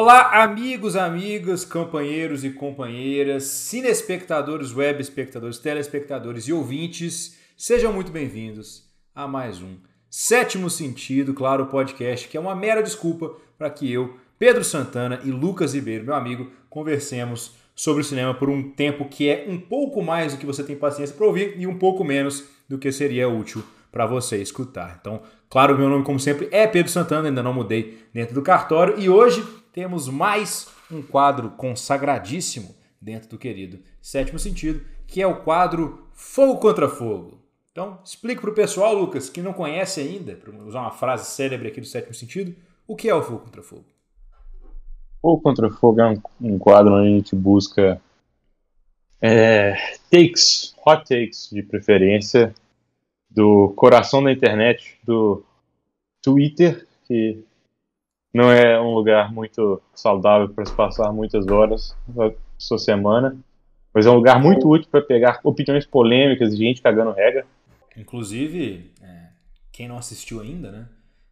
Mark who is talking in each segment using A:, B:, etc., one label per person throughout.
A: Olá, amigos, amigas, companheiros e companheiras, cinespectadores, web espectadores, telespectadores e ouvintes, sejam muito bem-vindos a mais um Sétimo Sentido, claro, podcast, que é uma mera desculpa para que eu, Pedro Santana e Lucas Ribeiro, meu amigo, conversemos sobre o cinema por um tempo que é um pouco mais do que você tem paciência para ouvir e um pouco menos do que seria útil para você escutar. Então, claro, meu nome, como sempre, é Pedro Santana, ainda não mudei dentro do cartório, e hoje temos mais um quadro consagradíssimo dentro do querido Sétimo Sentido, que é o quadro Fogo contra Fogo. Então, explique para o pessoal, Lucas, que não conhece ainda, para usar uma frase célebre aqui do Sétimo Sentido, o que é o Fogo contra Fogo?
B: Fogo contra Fogo é um, um quadro onde a gente busca é, takes, hot takes de preferência, do coração da internet, do Twitter, que não é um lugar muito saudável para se passar muitas horas da sua semana, mas é um lugar muito útil para pegar opiniões polêmicas de gente cagando regra.
A: Inclusive, é, quem não assistiu ainda, né?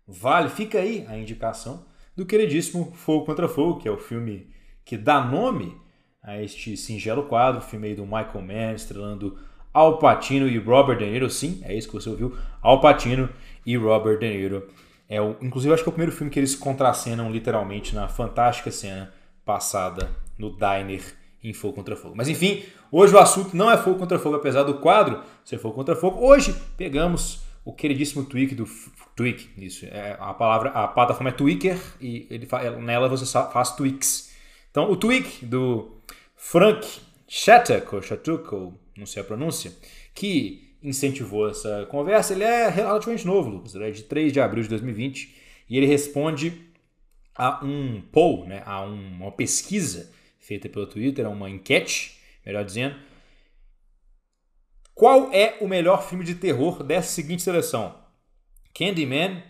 A: Vale, fica aí a indicação do queridíssimo Fogo contra Fogo, que é o filme que dá nome a este singelo quadro, filme aí do Michael Mann, estrelando Al Pacino e Robert De Niro. Sim, é isso que você ouviu, Al Pacino e Robert De Niro é o, inclusive, acho que é o primeiro filme que eles contracenam literalmente na fantástica cena passada no diner em Fogo Contra Fogo. Mas enfim, hoje o assunto não é Fogo Contra Fogo, apesar do quadro ser Fogo Contra Fogo. Hoje pegamos o queridíssimo tweak do tweak, isso é a palavra, a plataforma é Tweaker e ele nela você faz tweaks. Então o tweak do Frank Shattuck ou Shattuck, ou não sei a pronúncia, que incentivou essa conversa, ele é relativamente novo, Lucas. Ele é de 3 de abril de 2020 e ele responde a um poll, né, a uma pesquisa feita pelo Twitter, a uma enquete, melhor dizendo. Qual é o melhor filme de terror dessa seguinte seleção? Candyman,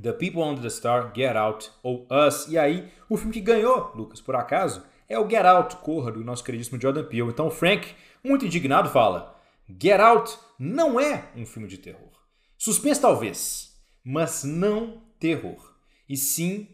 A: The People Under the Star, Get Out ou Us. E aí, o filme que ganhou, Lucas, por acaso, é o Get Out, Corra, do nosso queridíssimo Jordan Peele. Então o Frank, muito indignado, fala: Get Out não é um filme de terror. Suspense talvez, mas não terror. E sim,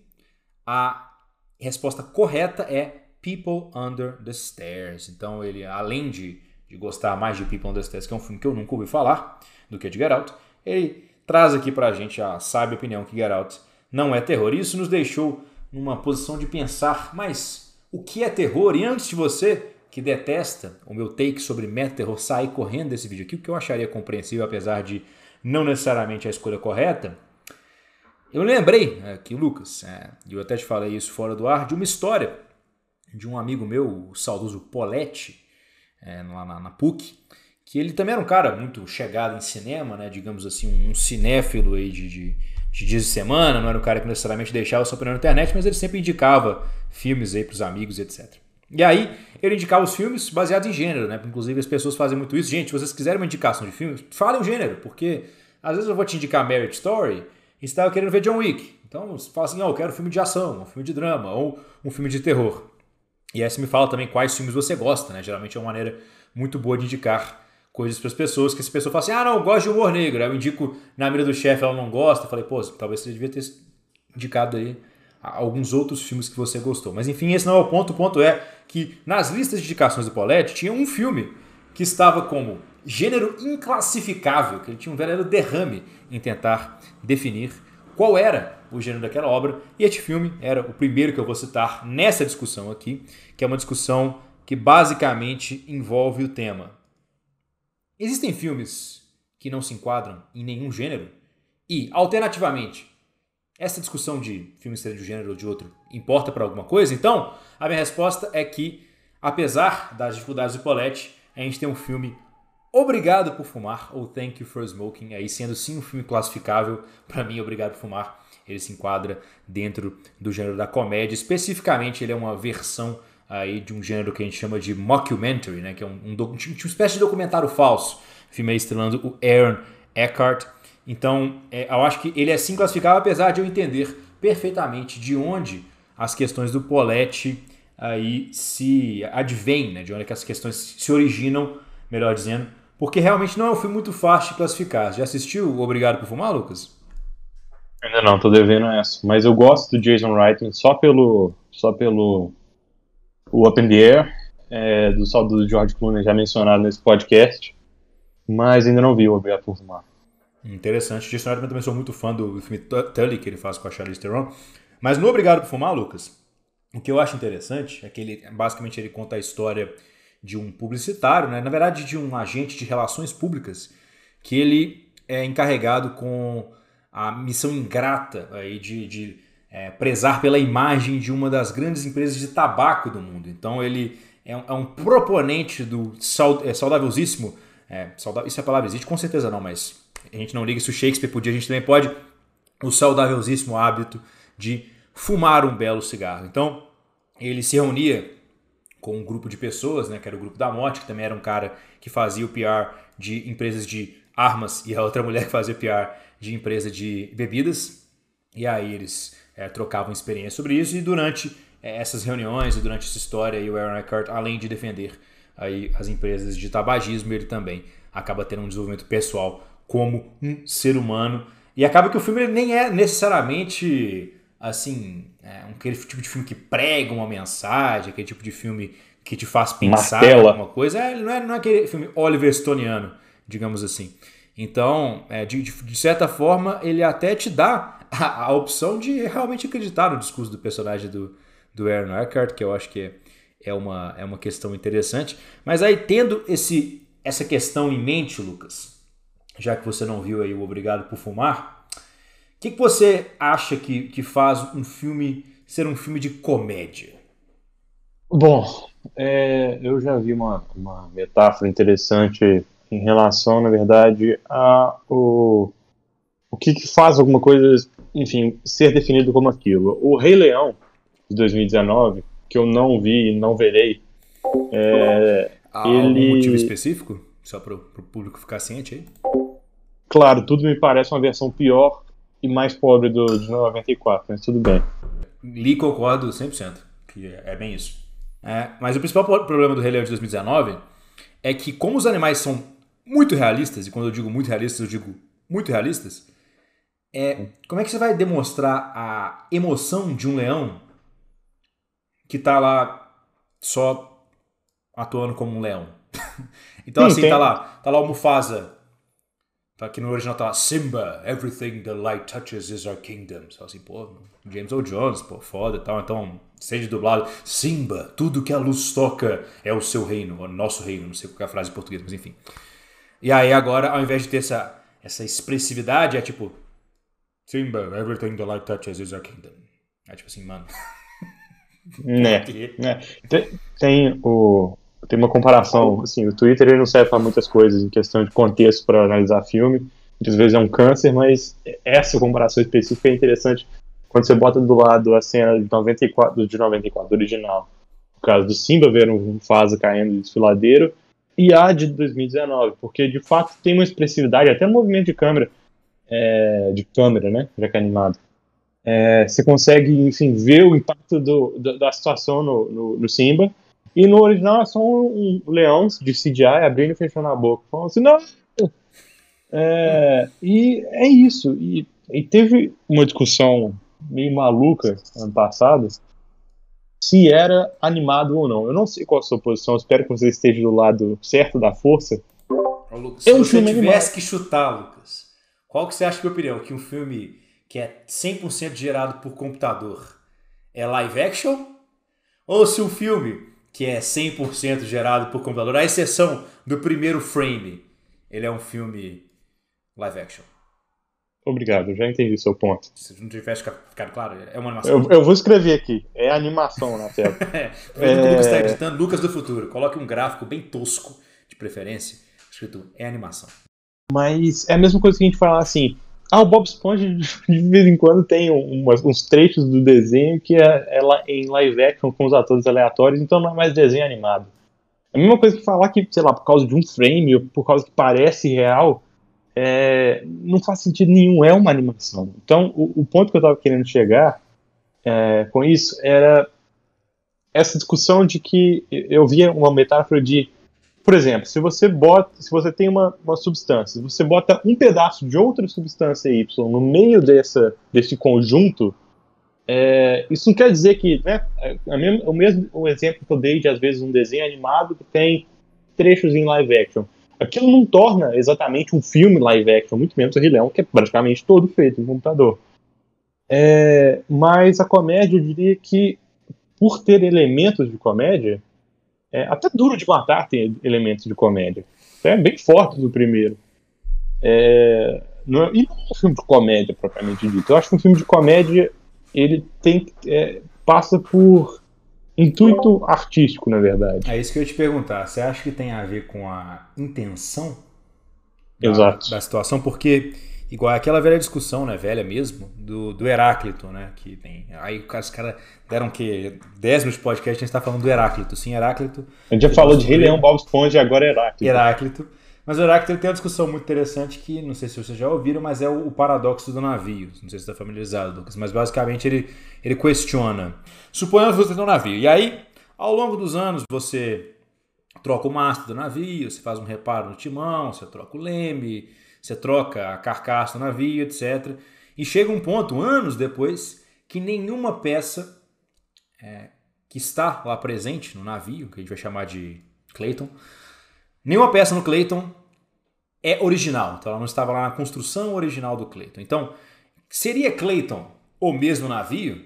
A: a resposta correta é People Under the Stairs. Então ele, além de, de gostar mais de People Under the Stairs, que é um filme que eu nunca ouvi falar do que de Get Out, ele traz aqui pra gente a sábia opinião que Get Out não é terror. Isso nos deixou numa posição de pensar, mas o que é terror? E antes de você que detesta o meu take sobre meta-terror sair correndo desse vídeo aqui, o que eu acharia compreensível, apesar de não necessariamente a escolha correta, eu lembrei aqui, Lucas, é, eu até te falei isso fora do ar, de uma história de um amigo meu, o saudoso Poletti, é, lá na, na, PUC, que ele também era um cara muito chegado em cinema, né, digamos assim, um cinéfilo aí de, de, de dias de semana, não era um cara que necessariamente deixava sua opinião na internet, mas ele sempre indicava filmes aí para os amigos, etc. E aí, ele indicava os filmes baseados em gênero, né? Inclusive, as pessoas fazem muito isso. Gente, se vocês quiserem uma indicação de filmes, falem o gênero, porque às vezes eu vou te indicar Marriage Story e você estava querendo ver John Wick. Então, você fala assim, oh, eu quero um filme de ação, um filme de drama ou um filme de terror. E aí você me fala também quais filmes você gosta, né? Geralmente é uma maneira muito boa de indicar coisas para as pessoas, que se a pessoa fala assim, ah, não, eu gosto de humor negro. Aí eu indico na mira do chefe, ela não gosta. Eu falei, pô, talvez você devia ter indicado aí alguns outros filmes que você gostou. Mas enfim, esse não é o ponto. O ponto é que nas listas de indicações do Paulette tinha um filme que estava como gênero inclassificável, que ele tinha um verdadeiro derrame em tentar definir qual era o gênero daquela obra. E este filme era o primeiro que eu vou citar nessa discussão aqui, que é uma discussão que basicamente envolve o tema. Existem filmes que não se enquadram em nenhum gênero? E, alternativamente, essa discussão de filme ser de um gênero ou de outro importa para alguma coisa? Então, a minha resposta é que, apesar das dificuldades do Paulette, a gente tem um filme Obrigado por Fumar, ou Thank You for Smoking, aí sendo sim um filme classificável, para mim, Obrigado por Fumar, ele se enquadra dentro do gênero da comédia, especificamente ele é uma versão aí de um gênero que a gente chama de mockumentary, né, que é um, um, uma espécie de documentário falso, filme aí estrelando o Aaron Eckhart, então, é, eu acho que ele é sim classificável, apesar de eu entender perfeitamente de onde as questões do Poletti aí se advêm, né? de onde é que as questões se originam, melhor dizendo, porque realmente não é um filme muito fácil de classificar. Já assistiu Obrigado por Fumar, Lucas?
B: Ainda não, tô devendo essa. Mas eu gosto do Jason Reitman só pelo só pelo o Up in the Air, é, do saudoso George Clooney, já mencionado nesse podcast, mas ainda não vi o Obrigado por Fumar.
A: Interessante. Jason Reitman também sou muito fã do filme Tully, que ele faz com a Charlize Theron. Mas no Obrigado por Fumar, Lucas, o que eu acho interessante é que ele, basicamente, ele conta a história de um publicitário, né? na verdade, de um agente de relações públicas, que ele é encarregado com a missão ingrata aí de, de é, prezar pela imagem de uma das grandes empresas de tabaco do mundo. Então ele é um, é um proponente do é, saudávelzíssimo. É, saudável, isso é a palavra existe? Com certeza não, mas a gente não liga se o Shakespeare podia, a gente também pode. O saudávelzíssimo hábito de fumar um belo cigarro. Então ele se reunia com um grupo de pessoas, né, que era o grupo da morte, que também era um cara que fazia o PR de empresas de armas e a outra mulher que fazia o PR de empresa de bebidas. E aí eles é, trocavam experiência sobre isso e durante é, essas reuniões e durante essa história, o Aaron Eckhart, além de defender aí, as empresas de tabagismo, ele também acaba tendo um desenvolvimento pessoal como um ser humano. E acaba que o filme nem é necessariamente assim, é, aquele tipo de filme que prega uma mensagem, aquele tipo de filme que te faz pensar alguma coisa. É, não, é, não é aquele filme Oliver Stoniano, digamos assim. Então, é, de, de, certa forma, ele até te dá a, a, opção de realmente acreditar no discurso do personagem do, do Aaron Eckhart, que eu acho que é, é, uma, é uma questão interessante. Mas aí, tendo esse, essa questão em mente, Lucas, já que você não viu aí o Obrigado por Fumar, o que, que você acha que, que faz um filme ser um filme de comédia?
B: Bom, é, eu já vi uma, uma metáfora interessante em relação, na verdade, a o, o que, que faz alguma coisa, enfim, ser definido como aquilo. O Rei Leão, de 2019, que eu não vi e não verei, é,
A: Há ele... algum motivo específico? Só para o público ficar ciente aí?
B: Claro, tudo me parece uma versão pior e mais pobre do, de 94, mas tudo bem.
A: Li concordo 100%, que é, bem isso. É, mas o principal problema do Rei Leão de 2019 é que como os animais são muito realistas, e quando eu digo muito realistas, eu digo muito realistas, é como é que você vai demonstrar a emoção de um leão que tá lá só atuando como um leão? então, Sim, assim, tá lá, tá lá o Mufasa. Tá aqui no original tá Simba, everything the light touches is our kingdom. Só assim, pô, James Earl Jones, pô, foda e tal. Então, seja dublado, Simba, tudo que a luz toca é o seu reino, o nosso reino. Não sei qual é a frase em português, mas enfim. E aí agora, ao invés de ter essa, essa expressividade, é tipo Simba, everything the light touches is our kingdom. É tipo assim, mano.
B: Né, né. Tem, tem, o, tem uma comparação, assim, o Twitter ele não serve para muitas coisas em questão de contexto para analisar filme. Muitas vezes é um câncer, mas essa comparação específica é interessante quando você bota do lado a cena de 94, de 94, do original. No caso do Simba ver um Fasa caindo de desfiladeiro e a de 2019, porque de fato tem uma expressividade, até movimento de câmera, é, de câmera, né, já que é animado. É, você consegue, enfim, ver o impacto do, do, da situação no, no, no, Simba, e no original é só um, um leão de CGI abrindo e fechando a boca, falando assim, não! É, e é isso, e, e teve uma discussão meio maluca ano passado, se era animado ou não. Eu não sei qual a sua posição, espero que você esteja do lado certo da força.
A: Ô, Lucas, se você tivesse animado. que chutar, Lucas, qual que você acha que é a opinião? Que um filme que é 100% gerado por computador é live action? Ou se um filme que é 100% gerado por computador, à exceção do primeiro frame, ele é um filme live action?
B: Obrigado, já entendi seu ponto.
A: Se não tivesse ficado claro, é uma animação.
B: Eu, eu vou escrever aqui, é animação na tela.
A: é, é... O Lucas está editando, Lucas do Futuro. Coloque um gráfico bem tosco, de preferência, escrito é animação.
B: Mas é a mesma coisa que a gente fala assim, ah, o Bob Esponja de vez em quando tem umas, uns trechos do desenho que é, é em live action com os atores aleatórios, então não é mais desenho animado. É a mesma coisa que falar que, sei lá, por causa de um frame ou por causa que parece real, é, não faz sentido nenhum, é uma animação. Então, o, o ponto que eu estava querendo chegar é, com isso era essa discussão de que eu via uma metáfora de, por exemplo, se você bota, se você tem uma, uma substância, você bota um pedaço de outra substância Y no meio dessa, desse conjunto, é, isso não quer dizer que, né, é, é o mesmo o exemplo que eu dei de às vezes um desenho animado que tem trechos em live action. Aquilo não torna exatamente um filme live action, muito menos o Rei Leão, que é praticamente todo feito em computador. É, mas a comédia, eu diria que, por ter elementos de comédia, é, até Duro de Matar tem elementos de comédia. É bem forte do primeiro. É, não é, e não é um filme de comédia, propriamente dito. Eu acho que um filme de comédia ele tem é, passa por intuito artístico, na verdade.
A: É isso que eu ia te perguntar. Você acha que tem a ver com a intenção
B: da, Exato.
A: da situação? Porque, igual aquela velha discussão, né, velha mesmo, do, do Heráclito, né, que tem... Aí os caras deram que 10 minutos de podcast, a gente está falando do Heráclito. Sim, Heráclito...
B: A gente já falou de Rei Leão, Bob Esponja e agora Heráclito.
A: Heráclito. Mas o Heráclito tem uma discussão muito interessante que, não sei se vocês já ouviram, mas é o, o paradoxo do navio. Não sei se você está familiarizado, Lucas, mas basicamente ele, ele questiona. Suponhamos que você tem um navio, e aí, ao longo dos anos, você troca o mastro do navio, você faz um reparo no timão, você troca o leme, você troca a carcaça do navio, etc. E chega um ponto, anos depois, que nenhuma peça é, que está lá presente no navio, que a gente vai chamar de Clayton, Nenhuma peça no Clayton é original, então ela não estava lá na construção original do Clayton. Então, seria Clayton o mesmo navio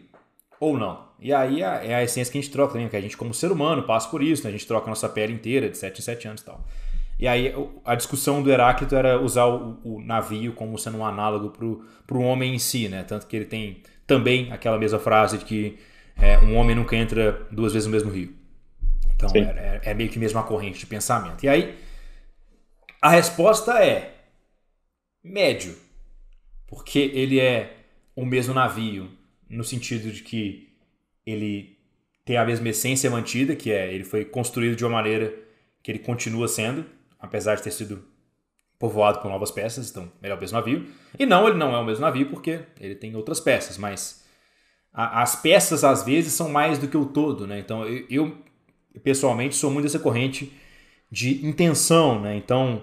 A: ou não? E aí é a essência que a gente troca também, que a gente como ser humano passa por isso, né? a gente troca a nossa pele inteira de 7 em 7 anos e tal. E aí a discussão do Heráclito era usar o, o navio como sendo um análogo para o homem em si, né? Tanto que ele tem também aquela mesma frase de que é, um homem nunca entra duas vezes no mesmo rio. Então é, é, é, meio que mesmo a corrente de pensamento. E aí a resposta é médio, porque ele é o mesmo navio no sentido de que ele tem a mesma essência mantida, que é ele foi construído de uma maneira que ele continua sendo, apesar de ter sido povoado por novas peças, então ele é o mesmo navio. E não, ele não é o mesmo navio porque ele tem outras peças, mas a, as peças às vezes são mais do que o todo, né? Então eu, eu pessoalmente, sou muito dessa corrente de intenção, né? Então,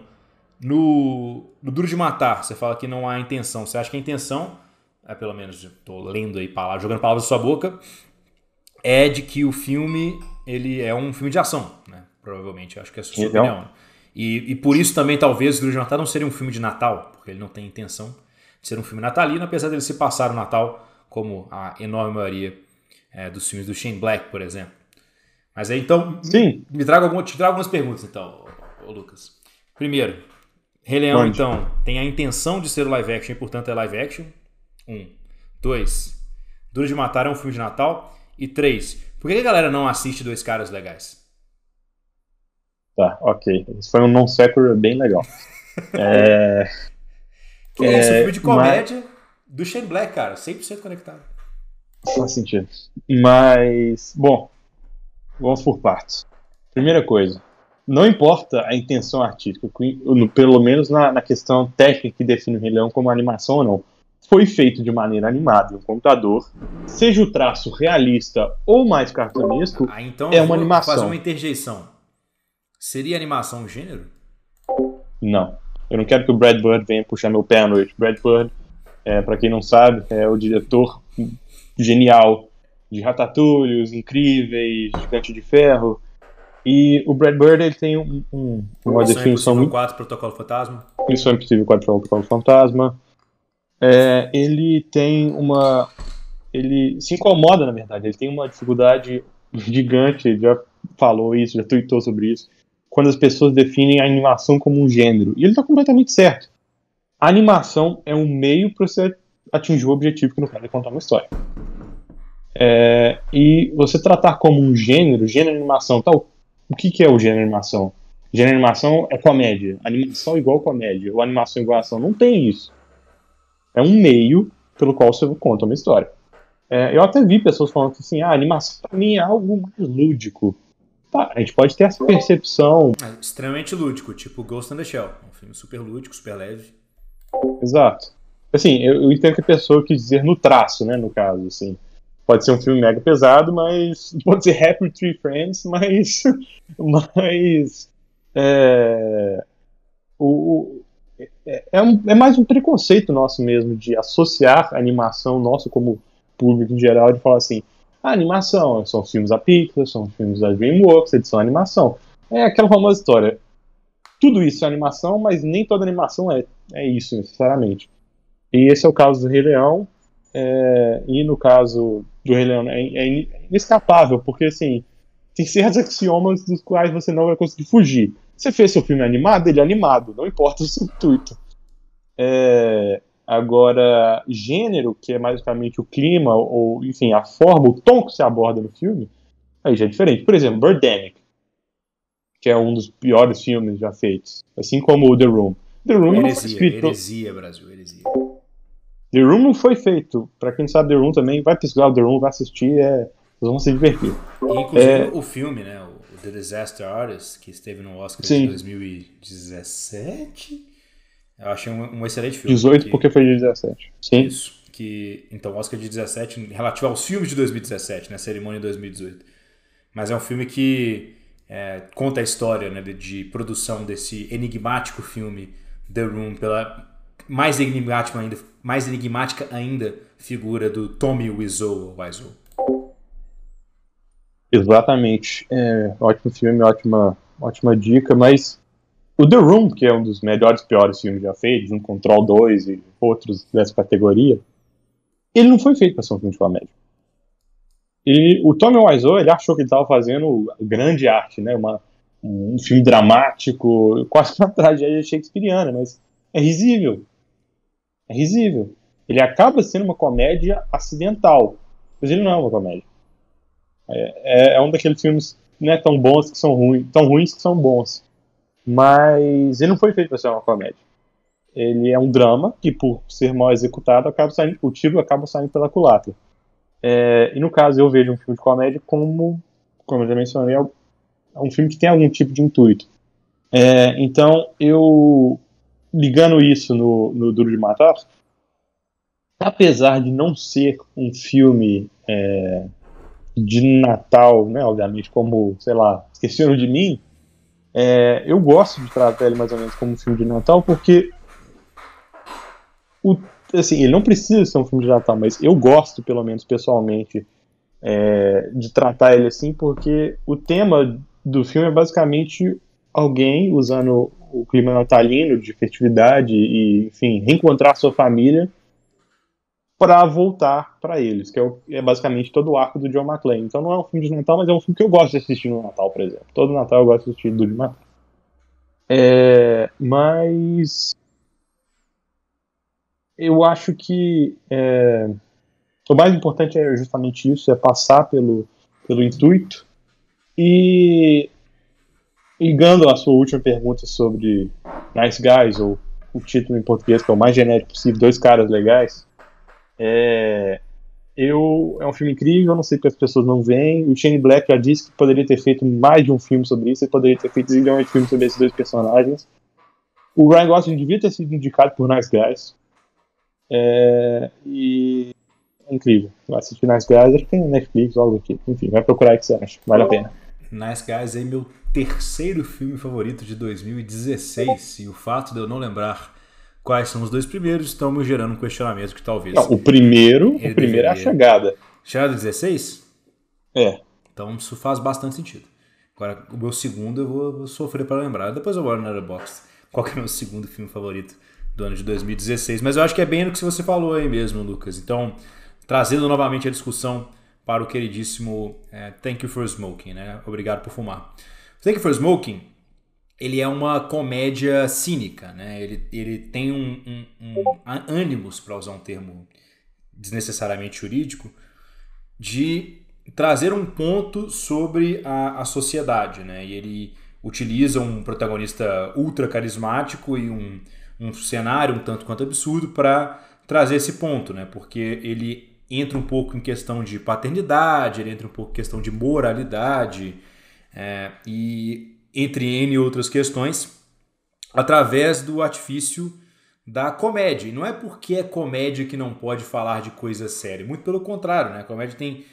A: no, no Duro de Matar, você fala que não há intenção. Você acha que a intenção, é, pelo menos estou lendo aí, palavras, jogando palavras na sua boca, é de que o filme ele é um filme de ação, né? Provavelmente, acho que é a sua então. opinião. E, e por isso também, talvez, o Duro de Matar não seria um filme de Natal, porque ele não tem intenção de ser um filme natalino, apesar dele se passar o Natal, como a enorme maioria é, dos filmes do Shane Black, por exemplo. Mas aí então,
B: Sim.
A: Me, me traga algum, te trago algumas perguntas então, ô, ô Lucas. Primeiro, Rei Leão, Onde? então, tem a intenção de ser live action e, portanto, é live action? Um. Dois, Duro de Matar é um filme de Natal. E três, por que a galera não assiste Dois Caras Legais?
B: Tá, ok. Isso foi um non sequitur bem legal. é...
A: Que é, um filme de comédia mas... do Shane Black, cara, 100% conectado.
B: Faz sentido. Mas, bom, Vamos por partes. Primeira coisa, não importa a intenção artística, pelo menos na, na questão técnica que define o Rei Leão como animação ou não, foi feito de maneira animada em um computador, seja o traço realista ou mais cartunesco, ah, então é uma animação.
A: Fazer uma interjeição. Seria animação um gênero?
B: Não. Eu não quero que o Brad Bird venha puxar meu pé à noite. Brad Bird, é, para quem não sabe, é o diretor genial de Ratatouille, Os Incríveis, Gigante de Ferro. E o Brad Bird ele tem um, um, uma Missão definição
A: muito... 4, Protocolo Fantasma.
B: Missão Impossível 4, Protocolo Fantasma. É, ele tem uma... Ele se incomoda, na verdade. Ele tem uma dificuldade gigante, ele já falou isso, já tweetou sobre isso, quando as pessoas definem a animação como um gênero. E ele está completamente certo. A animação é um meio para você atingir o objetivo que no caso é contar uma história. É, e você tratar como um gênero, gênero animação, tal, o que, que é o gênero animação? Gênero animação é comédia, animação igual comédia, ou animação igual ação, não tem isso. É um meio pelo qual você conta uma história. É, eu até vi pessoas falando assim, ah, animação pra mim é algo mais lúdico. Tá, a gente pode ter essa percepção.
A: É extremamente lúdico, tipo Ghost in the Shell, um filme super lúdico, super leve.
B: Exato. Assim, eu, eu entendo que a pessoa quis dizer no traço, né, no caso, assim. Pode ser um filme mega pesado, mas. Pode ser Happy Tree Friends, mas. Mas. É, o, é, é, um, é mais um preconceito nosso mesmo de associar a animação nossa como público em geral de falar assim, a animação, são filmes da Pixar, são filmes da DreamWorks, edição animação. É aquela famosa história. Tudo isso é animação, mas nem toda animação é, é isso, necessariamente. E esse é o caso do Rei Leão, é, e no caso do Rei Leão é, é inescapável, porque assim, tem certos axiomas dos quais você não vai conseguir fugir. Você fez seu filme animado, ele é animado, não importa o seu intuito. É, agora, gênero, que é basicamente o clima, ou enfim, a forma, o tom que se aborda no filme, aí já é diferente. Por exemplo, Birdemic, que é um dos piores filmes já feitos, assim como The Room. The Room
A: heresia,
B: não foi escrito.
A: Heresia, Brasil, heresia.
B: The Room não foi feito. Para quem sabe The Room também, vai pesquisar o The Room, vai assistir, é, vocês vão se divertir.
A: Inclusive é... o filme, né? O The Disaster Artist, que esteve no Oscar Sim. de 2017. Eu achei um, um excelente filme.
B: 18 que... porque foi de 17. Sim.
A: Isso. Que, então, Oscar de 17, relativo aos filmes de 2017, né? Cerimônia de 2018. Mas é um filme que é, conta a história né, de, de, produção desse enigmático filme The Room pela mais enigmática ainda, mais enigmática ainda figura do Tommy Wiseau, Wiseau.
B: Exatamente. É, ótimo filme, ótima, ótima dica, mas o The Room, que é um dos melhores piores filmes já feitos, um Control 2 e outros dessa categoria, ele não foi feito para ser um filme de comédia. E o Tommy Wiseau, ele achou que ele estava fazendo grande arte, né? Uma, um filme dramático, quase uma tragédia shakespeariana, mas é risível. É risível. Ele acaba sendo uma comédia acidental, mas ele não é uma comédia. É, é, é um daqueles filmes não é tão bons que são ruins, tão ruins que são bons. Mas ele não foi feito para ser uma comédia. Ele é um drama que, por ser mal executado, acaba saindo, o tiro acaba saindo pela culatra. É, e no caso, eu vejo um filme de comédia como, como eu já mencionei, é um filme que tem algum tipo de intuito. É, então, eu ligando isso no, no Duro de Matar, apesar de não ser um filme é, de Natal, né, obviamente, como, sei lá, Esqueceram de Mim, é, eu gosto de tratar ele mais ou menos como um filme de Natal, porque o, assim, ele não precisa ser um filme de Natal, mas eu gosto, pelo menos pessoalmente, é, de tratar ele assim, porque o tema do filme é basicamente alguém usando o clima natalino de festividade e, enfim, reencontrar sua família para voltar para eles, que é, o, é, basicamente todo o arco do John McClane. Então não é um filme de Natal, mas é um filme que eu gosto de assistir no Natal, por exemplo. Todo Natal eu gosto de assistir do de Natal. É, mas eu acho que é, o mais importante é justamente isso, é passar pelo, pelo intuito. E ligando a sua última pergunta sobre Nice Guys, ou o título em português, que é o mais genérico possível, Dois Caras Legais, é, eu, é um filme incrível, não sei porque as pessoas não veem. O Shane Black já disse que poderia ter feito mais de um filme sobre isso, ele poderia ter feito zilhões de filmes sobre esses dois personagens. O Ryan Gosling devia ter sido indicado por Nice Guys. É, e é incrível. Vai assistir Nice Guys, acho que tem Netflix algo aqui. Enfim, vai procurar o que você acha. Vale a pena.
A: Nice Guys é meu terceiro filme favorito de 2016. E o fato de eu não lembrar quais são os dois primeiros estão me gerando um questionamento que talvez.
B: Não, o primeiro, o primeiro é a chegada.
A: Chegada 16?
B: É.
A: Então isso faz bastante sentido. Agora, o meu segundo eu vou, vou sofrer para lembrar. Depois eu vou na box. Qual que é o meu segundo filme favorito do ano de 2016? Mas eu acho que é bem no que você falou aí mesmo, Lucas. Então, trazendo novamente a discussão para o queridíssimo é, Thank You for Smoking, né? Obrigado por fumar. Thank You for Smoking ele é uma comédia cínica, né? Ele, ele tem um, um, um ânimos, para usar um termo desnecessariamente jurídico, de trazer um ponto sobre a, a sociedade, né? E ele utiliza um protagonista ultra carismático e um, um cenário um tanto quanto absurdo para trazer esse ponto, né? Porque ele entra um pouco em questão de paternidade, ele entra um pouco em questão de moralidade, é, e entre N outras questões, através do artifício da comédia. E não é porque é comédia que não pode falar de coisa séria, muito pelo contrário, né? A comédia tem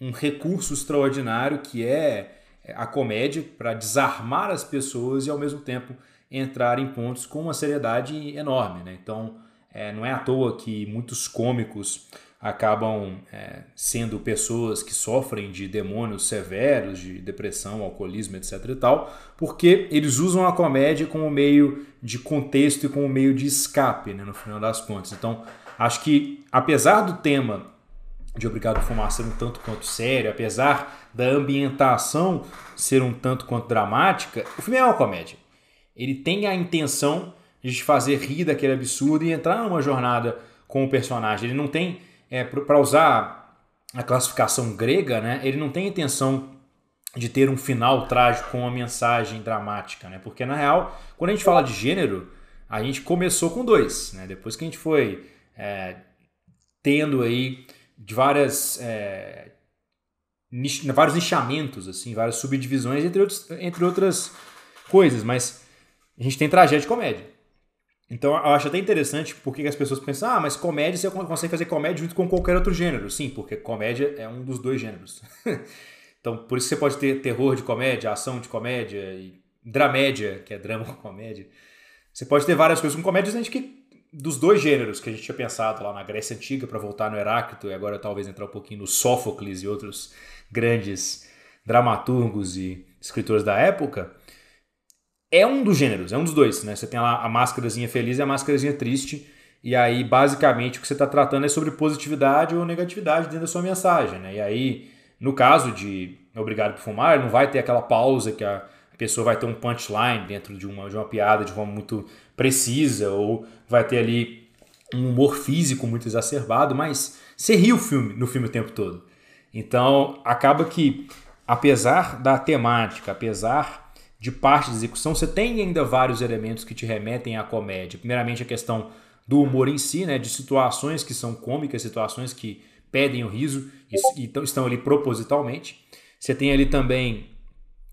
A: um recurso extraordinário que é a comédia para desarmar as pessoas e ao mesmo tempo entrar em pontos com uma seriedade enorme, né? Então, é, não é à toa que muitos cômicos acabam é, sendo pessoas que sofrem de demônios severos, de depressão, alcoolismo, etc e tal, porque eles usam a comédia como meio de contexto e como meio de escape, né, no final das contas. Então, acho que apesar do tema de Obrigado por Fumar ser um tanto quanto sério, apesar da ambientação ser um tanto quanto dramática, o filme é uma comédia. Ele tem a intenção de fazer rir daquele absurdo e entrar numa jornada com o personagem. Ele não tem é, para usar a classificação grega, né, ele não tem intenção de ter um final trágico com uma mensagem dramática, né? Porque na real, quando a gente fala de gênero, a gente começou com dois, né? Depois que a gente foi é, tendo aí de várias é, vários nichamentos, assim, várias subdivisões entre, outros, entre outras coisas, mas a gente tem tragédia e comédia. Então eu acho até interessante porque as pessoas pensam, ah, mas comédia você consegue fazer comédia junto com qualquer outro gênero. Sim, porque comédia é um dos dois gêneros. então por isso você pode ter terror de comédia, ação de comédia e dramédia, que é drama com comédia. Você pode ter várias coisas com comédia, gente que dos dois gêneros que a gente tinha pensado lá na Grécia Antiga para voltar no Heráclito e agora talvez entrar um pouquinho no Sófocles e outros grandes dramaturgos e escritores da época, é um dos gêneros, é um dos dois, né? Você tem lá a máscarazinha feliz e a máscarazinha triste, e aí basicamente o que você está tratando é sobre positividade ou negatividade dentro da sua mensagem, né? E aí, no caso de Obrigado por Fumar, não vai ter aquela pausa que a pessoa vai ter um punchline dentro de uma, de uma piada de forma muito precisa, ou vai ter ali um humor físico muito exacerbado, mas você ri o filme, no filme o tempo todo. Então, acaba que, apesar da temática, apesar de parte da execução, você tem ainda vários elementos que te remetem à comédia. Primeiramente, a questão do humor em si, né, de situações que são cômicas, situações que pedem o riso e, estão ali propositalmente. Você tem ali também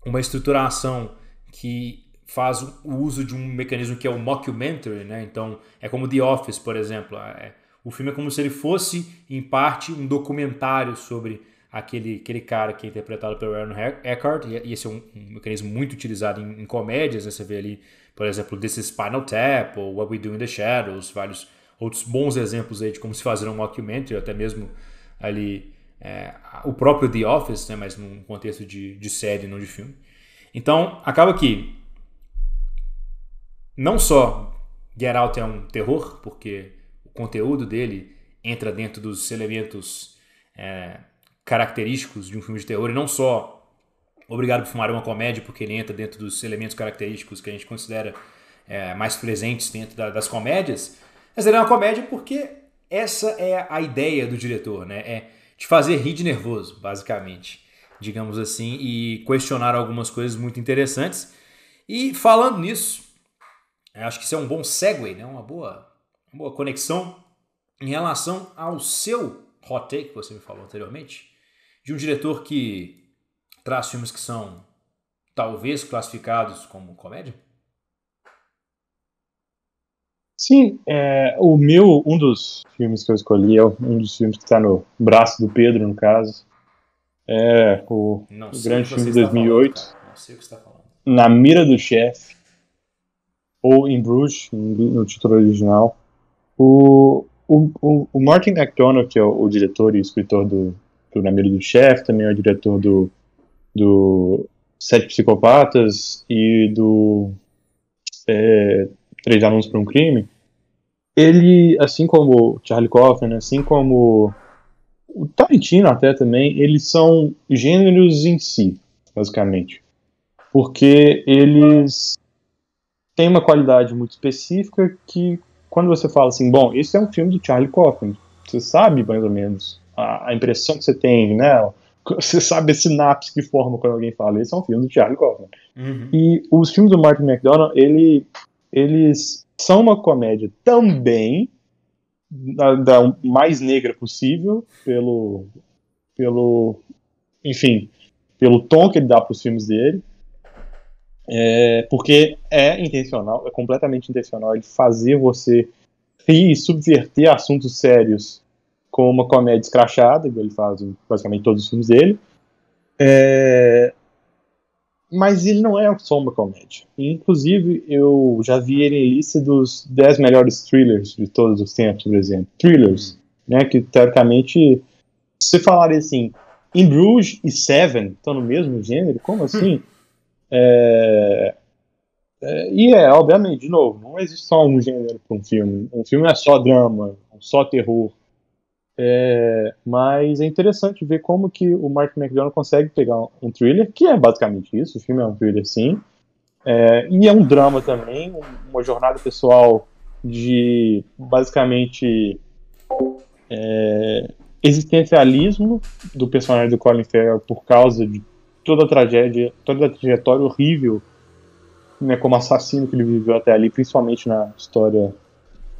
A: uma estruturação que faz o uso de um mecanismo que é o mockumentary, né? Então, é como The Office, por exemplo. É, o filme é como se ele fosse, em parte, um documentário sobre aquele, aquele cara que é interpretado pelo Aaron Eckhart, e esse é um, um mecanismo muito utilizado em, em comédias, né? você vê ali, por exemplo, This is Spinal Tap, ou What We Do in the Shadows, vários outros bons exemplos aí de como se fazer um mockumentary, até mesmo ali é, o próprio The Office, né? mas num contexto de, de série, não de filme. Então, acaba que não só Get Out é um terror, porque o conteúdo dele entra dentro dos elementos é, característicos de um filme de terror e não só Obrigado por Fumar uma comédia, porque ele entra dentro dos elementos característicos que a gente considera é, mais presentes dentro da, das comédias, mas ele é uma comédia porque essa é a ideia do diretor, né? É de fazer rir de nervoso, basicamente, digamos assim, e questionar algumas coisas muito interessantes. E falando nisso, acho que isso é um bom segue, né? uma, boa, uma boa conexão em relação ao seu hot take que você me falou anteriormente de um diretor que traz filmes que são talvez classificados como comédia?
B: Sim, é, o meu, um dos filmes que eu escolhi é um dos filmes que está no braço do Pedro, no caso. É o, o grande filme de 2008.
A: Falando, Não sei o que você está falando.
B: Na Mira do Chefe, ou em Bruges, no título original. O, o, o, Martin McDonagh, que é o, o diretor e escritor do, do Namiro do Chefe, também é o diretor do, do Sete Psicopatas e do é, Três Anúncios para um Crime. Ele, assim como Charlie Kaufman, assim como o Tarantino até também, eles são gêneros em si, basicamente. Porque eles têm uma qualidade muito específica que, quando você fala assim, bom, esse é um filme do Charlie Kaufman, você sabe mais ou menos a, a, impressão que você tem, né? Você sabe a sinapse que forma quando alguém fala. Esse é um filme do Charlie Kaufman. Uhum. E os filmes do Martin McDonagh, ele, eles são uma comédia também da, da mais negra possível, pelo, pelo, enfim, pelo tom que ele dá para os filmes dele. É, porque é intencional, é completamente intencional ele fazer você rir e subverter assuntos sérios com uma comédia escrachada, ele faz basicamente todos os filmes dele. É... Mas ele não é só uma comédia. Inclusive, eu já vi ele em lista dos 10 melhores thrillers de todos os tempos, por exemplo. Thrillers. né? Que teoricamente, se falaria assim, In Bruges e Seven estão no mesmo gênero, como assim? é, é, e é, obviamente, de novo, não existe só um gênero para um filme. Um filme é só drama, só terror. É, mas é interessante ver como que o Mark McDonald consegue pegar um thriller, que é basicamente isso, o filme é um thriller sim, é, e é um drama também, uma jornada pessoal de basicamente é, existencialismo do personagem do Colin Farrell por causa de toda a tragédia, toda a trajetória horrível né, como assassino que ele viveu até ali, principalmente na história.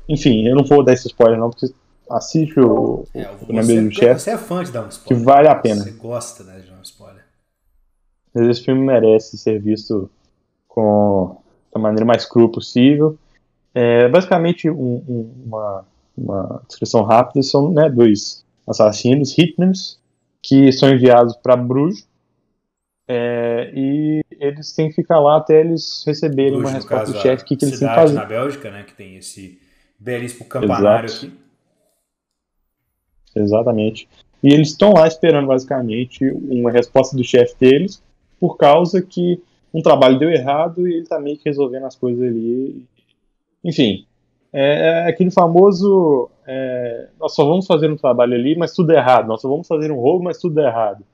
B: Enfim, eu não vou dar esse spoiler não, porque assiste o,
A: É,
B: o Nome do Chefe,
A: você é fã de dar um
B: que
A: spoiler.
B: vale a pena.
A: Você gosta né, de dar um spoiler.
B: Mas esse filme merece ser visto com da maneira mais crua possível. É, basicamente, um- um- uma, uma descrição rápida são né, dois assassinos, hitmans, que são enviados para Bruges é, e eles têm que ficar lá até eles receberem
A: Bruges,
B: uma resposta
A: caso,
B: do chefe, que, que eles têm que fazer.
A: na Bélgica, né, que tem esse belíssimo campanário
B: Exato.
A: aqui.
B: Exatamente. E eles estão lá esperando, basicamente, uma resposta do chefe deles, por causa que um trabalho deu errado e ele tá meio que resolvendo as coisas ali. Enfim, é, é aquele famoso. é, nós só vamos fazer um trabalho ali, mas tudo é errado. Nós só vamos fazer um roubo, mas tudo é errado.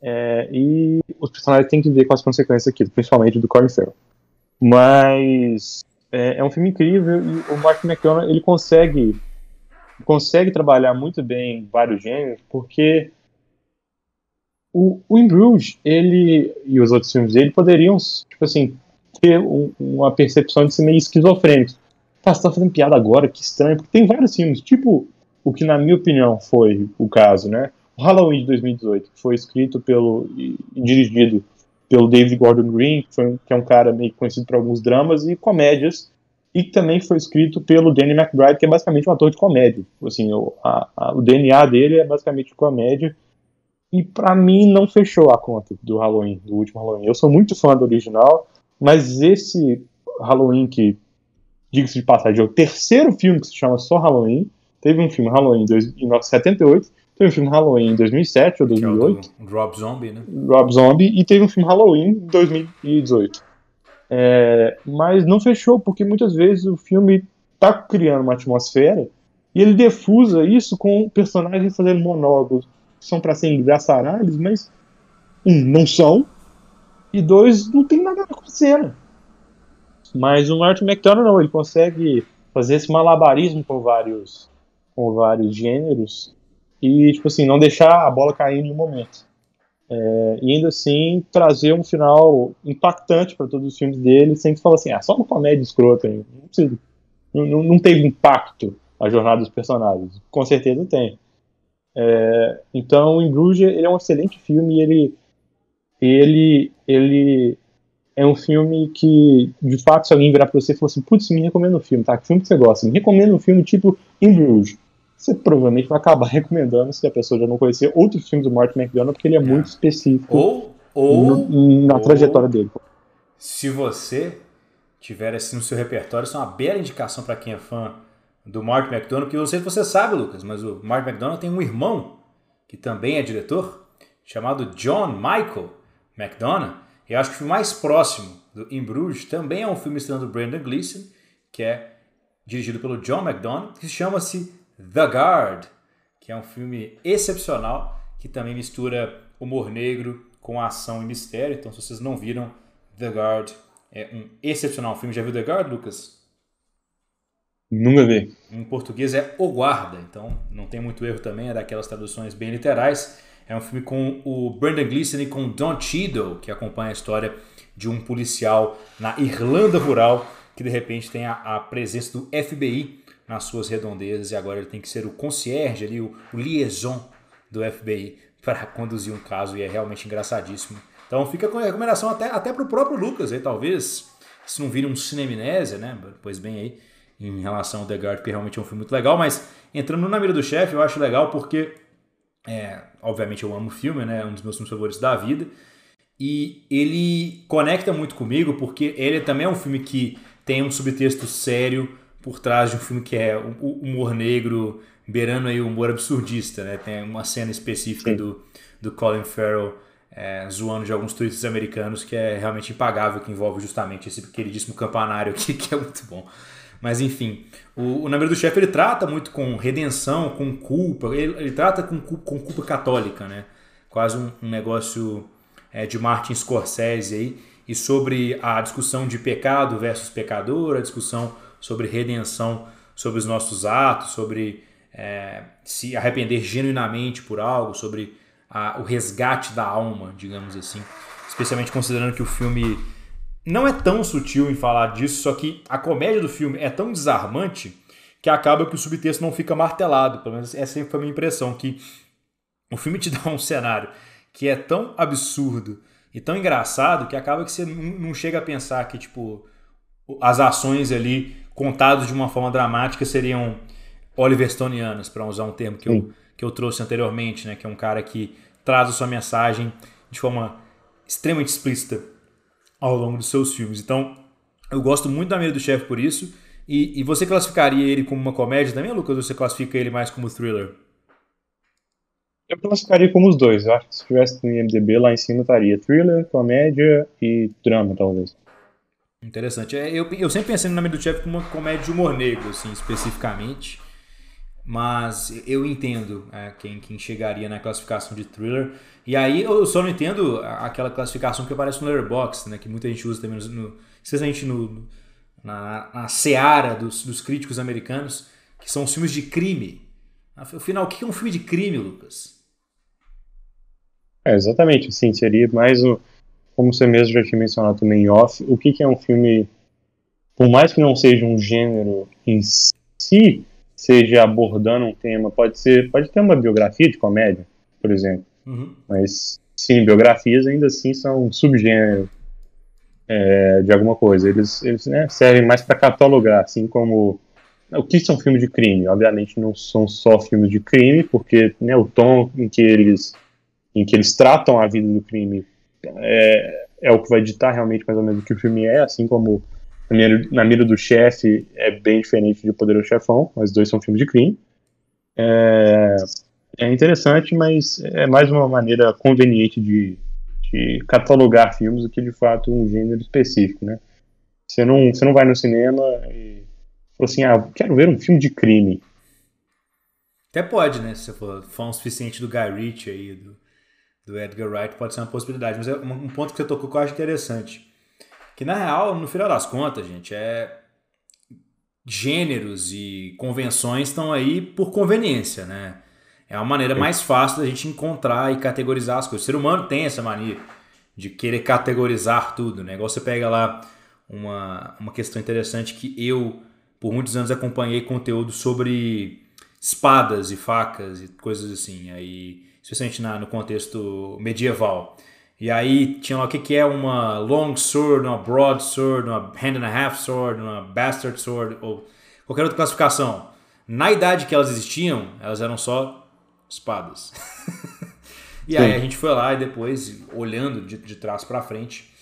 B: É, e os personagens têm que ver com as consequências aqui, principalmente do Colin Farrell. Mas é, é um filme incrível e o Mark McDonald ele consegue consegue trabalhar muito bem vários gêneros, porque o, o In Bruges, ele e os outros filmes dele poderiam, tipo assim, ter um- uma percepção de ser meio esquizofrênico. Tá, você tá fazendo piada agora, que estranho, porque tem vários filmes, tipo o que na minha opinião foi o caso, né? O Halloween de 2018, que foi escrito pelo e dirigido pelo David Gordon Green, que, foi que é um cara meio conhecido por alguns dramas e comédias, e que também foi escrito pelo Danny McBride, que é basicamente um ator de comédia. Assim, o, a- a- o DNA dele é basicamente comédia. E pra mim não fechou a conta do Halloween, do último Halloween. Eu sou muito fã do original, mas esse Halloween que, diga-se de passagem, é o terceiro filme que se chama só Halloween. Teve um filme Halloween em dois- em 1978, teve um filme Halloween em 2007 ou
A: Que é o
B: 2008.
A: Rob Zombie, né?
B: Rob Zombie e teve um filme Halloween em 2018. É, mas não fechou, porque muitas vezes o filme tá criando uma atmosfera e ele defusa isso com personagens fazendo monólogos que são para ser engraçaralhos, mas um, não são, e dois, não tem nada acontecendo. Mas o Martin McDonald não, ele consegue fazer esse malabarismo com vários, com vários gêneros e, tipo assim, não deixar a bola cair em nenhum momento e ainda assim trazer um final impactante para todos os filmes dele, sem que falar assim, ah, só uma comédia escrota, hein? não, precisa- não, não- teve impacto a jornada dos personagens. Com certeza tem. É, então, em Bruges, ele é um excelente filme ele, ele, ele é um filme que, de fato, se alguém virar para você e falar assim, putz, me recomenda um filme, tá? Que filme que você gosta? Me recomenda um filme tipo In Bruges. Você provavelmente vai acabar recomendando, se a pessoa já não conhecer, outros filmes do Martin McDonald, porque ele é, muito específico
A: Ou, ou
B: no- na
A: ou-
B: trajetória dele.
A: se você tiver assim no seu repertório, isso é uma bela indicação para quem é fã do Mark McDonald, porque eu não sei se você sabe, Lucas, mas o Mark McDonald tem um irmão que também é diretor, chamado John Michael McDonald. E eu acho que o filme mais próximo do In Bruges também é um filme estrelando Brandon Gleeson, que é dirigido pelo John McDonald, que chama-se The Guard, que é um filme excepcional, que também mistura humor negro com ação e mistério. Então, se vocês não viram, The Guard é um excepcional filme. Já viu The Guard, Lucas?
B: Nunca vi.
A: Em português é O Guarda, então não tem muito erro também, é daquelas traduções bem literais. É um filme com o Brendan Gleeson e com Don Cheadle, que acompanha a história de um policial na Irlanda rural que de repente tem a, a presença do FBI nas suas redondezas e agora ele tem que ser o concierge ali, o, o liaison do FBI para conduzir um caso e é realmente engraçadíssimo. Então fica com a recomendação até, até para o próprio Lucas aí, talvez, se não vire um cinemnésia, né? Pois bem aí, em relação ao The Guard, porque realmente é um filme muito legal, mas entrando na mira do chefe, eu acho legal porque, é, obviamente eu amo o filme, né? É um dos meus filmes favoritos da vida. E ele conecta muito comigo porque ele também é um filme que tem um subtexto sério por trás de um filme que é o humor negro beirando aí o humor absurdista, né? Tem uma cena específica do, do Colin Farrell é, zoando de alguns turistas americanos que é realmente impagável, que envolve justamente esse queridíssimo campanário aqui, que é muito bom. Mas enfim, o, o Namiro do Chefe ele trata muito com redenção, com culpa, ele, ele trata com, com culpa católica, né? Quase um, um negócio é, de Martin Scorsese aí, e sobre a discussão de pecado versus pecador, a discussão sobre redenção, sobre os nossos atos, sobre é, se arrepender genuinamente por algo, sobre a, o resgate da alma, digamos assim. Especialmente considerando que o filme não é tão sutil em falar disso, só que a comédia do filme é tão desarmante que acaba que o subtexto não fica martelado. Pelo menos essa sempre foi a minha impressão, que o filme te dá um cenário que é tão absurdo e tão engraçado que acaba que você não chega a pensar que, tipo, as ações ali contadas de uma forma dramática seriam Oliver Stonianas, para usar um termo que eu, que eu trouxe anteriormente, né? Que é um cara que traz a sua mensagem de forma extremamente explícita ao longo dos seus filmes. Então, eu gosto muito da Medo do Chefe por isso. E, e, você classificaria ele como uma comédia também, Lucas? Ou você classifica ele mais como thriller?
B: Eu classificaria como os dois. Eu acho que se tivesse no IMDB lá em cima estaria thriller, comédia e drama, talvez.
A: Interessante. É, eu, eu sempre pensei no nome do Chefe como uma comédia de humor negro, assim, especificamente. Mas eu entendo é, quem, quem chegaria na classificação de thriller. E aí eu só não entendo aquela classificação que aparece no Letterboxd, né? Que muita gente usa também, no, especialmente no, na, na seara dos, dos críticos americanos, que são os filmes de crime. Afinal, o que é um filme de crime, Lucas?
B: É, exatamente, sim, seria mais o, como você mesmo já tinha mencionado também em off, o que, que é um filme, por mais que não seja um gênero em si, seja abordando um tema, pode ser, pode ter uma biografia de comédia, por exemplo, uhum. mas sim, biografias ainda assim são um subgênero é, de alguma coisa, eles, eles né, servem mais para catalogar, assim como o que são filmes de crime? Obviamente não são só filmes de crime, porque né, o tom em que eles em que eles tratam a vida do crime é, é o que vai ditar realmente mais ou menos o que o filme é, assim como na mira do chefe é bem diferente de O Poderoso Chefão, mas dois são filmes de crime. É, é interessante, mas é mais uma maneira conveniente de, de, catalogar filmes do que de fato um gênero específico, né? Você não, você não vai no cinema e fala assim, ah, quero ver um filme de crime.
A: Até pode, né? Se você for fã o suficiente do Guy Ritchie aí, do, do Edgar Wright, pode ser uma possibilidade. Mas é um ponto que você tocou que eu acho interessante que na real, no final das contas, gente, é gêneros e convenções estão aí por conveniência, né? É a maneira mais fácil da gente encontrar e categorizar as coisas. O ser humano tem essa mania de querer categorizar tudo, né? Igual você pega lá uma, uma questão interessante que eu, por muitos anos, acompanhei conteúdo sobre espadas e facas e coisas assim, aí, especialmente na, no contexto medieval. E aí tinha lá o que, que é uma long sword, uma broad sword, uma hand and a half sword, uma bastard sword, ou qualquer outra classificação. Na idade que elas existiam, elas eram só espadas. e Sim. aí a gente foi lá e depois, olhando de, de trás para frente,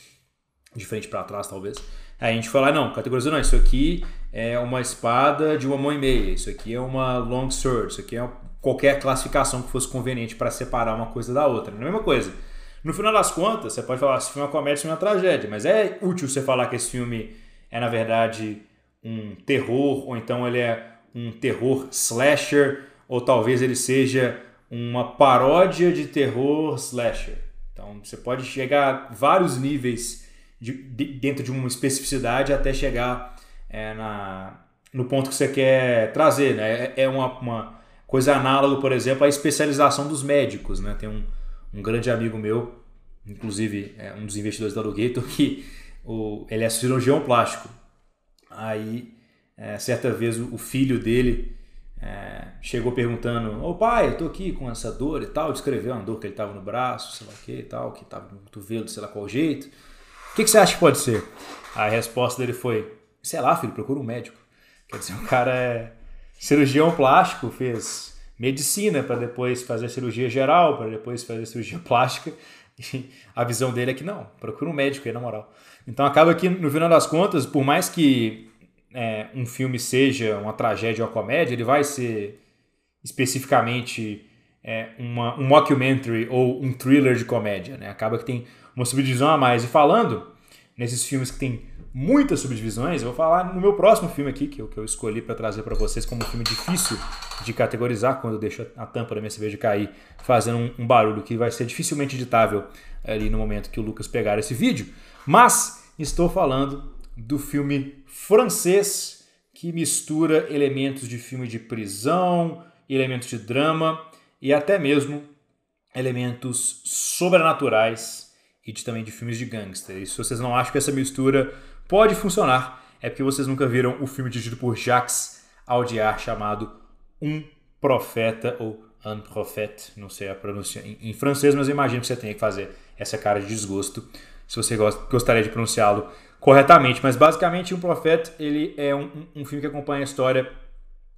A: de frente para trás talvez, aí a gente foi lá, não, categorizou, não, isso aqui é uma espada de uma mão e meia, isso aqui é uma long sword, isso aqui é qualquer classificação que fosse conveniente para separar uma coisa da outra. É a mesma coisa. No final das contas, você pode falar se filme é uma comédia, se é uma tragédia, mas é útil você falar que esse filme é, na verdade, um terror, ou então ele é um terror slasher, ou talvez ele seja uma paródia de terror slasher. Então você pode chegar a vários níveis de, de, dentro de uma especificidade até chegar é, na, no ponto que você quer trazer. Né? É, é uma, uma coisa análoga, por exemplo, à especialização dos médicos. Né? Tem um um grande amigo meu, inclusive é um dos investidores da Alugator, que o, ele é cirurgião plástico. Aí, é, certa vez, o, o filho dele é, chegou perguntando: Ô pai, eu tô aqui com essa dor e tal. Descreveu uma dor que ele tava no braço, sei lá o que e tal, que tava no cotovelo, sei lá qual jeito. O que, que você acha que pode ser? A resposta dele foi: Sei lá, filho, procura um médico. Quer dizer, o cara é cirurgião plástico, fez medicina para depois fazer cirurgia geral, para depois fazer cirurgia plástica. E a visão dele é que não, procura um médico aí, na moral. Então acaba que, no final das contas, por mais que é, um filme seja uma tragédia ou uma comédia, ele vai ser especificamente é, uma, um mockumentary ou um thriller de comédia. Né? Acaba que tem uma subdivisão a mais. E falando nesses filmes que tem muitas subdivisões, eu vou falar no meu próximo filme aqui, que eu, que eu escolhi para trazer para vocês como um filme difícil de categorizar, quando eu deixo a tampa da minha cerveja cair, fazendo um, um barulho que vai ser dificilmente editável ali no momento que o Lucas pegar esse vídeo. Mas estou falando do filme francês que mistura elementos de filme de prisão, elementos de drama e até mesmo elementos sobrenaturais e de, também de filmes de gangster. E se vocês não acham que essa mistura pode funcionar, é porque vocês nunca viram o filme dirigido por Jacques Audiard chamado Um Profeta ou Un Prophète, não sei a pronúncia em, em francês, mas eu imagino que você tenha que fazer essa cara de desgosto se você gostaria de pronunciá-lo corretamente. Mas basicamente, Um Profeta ele é um, um filme que acompanha a história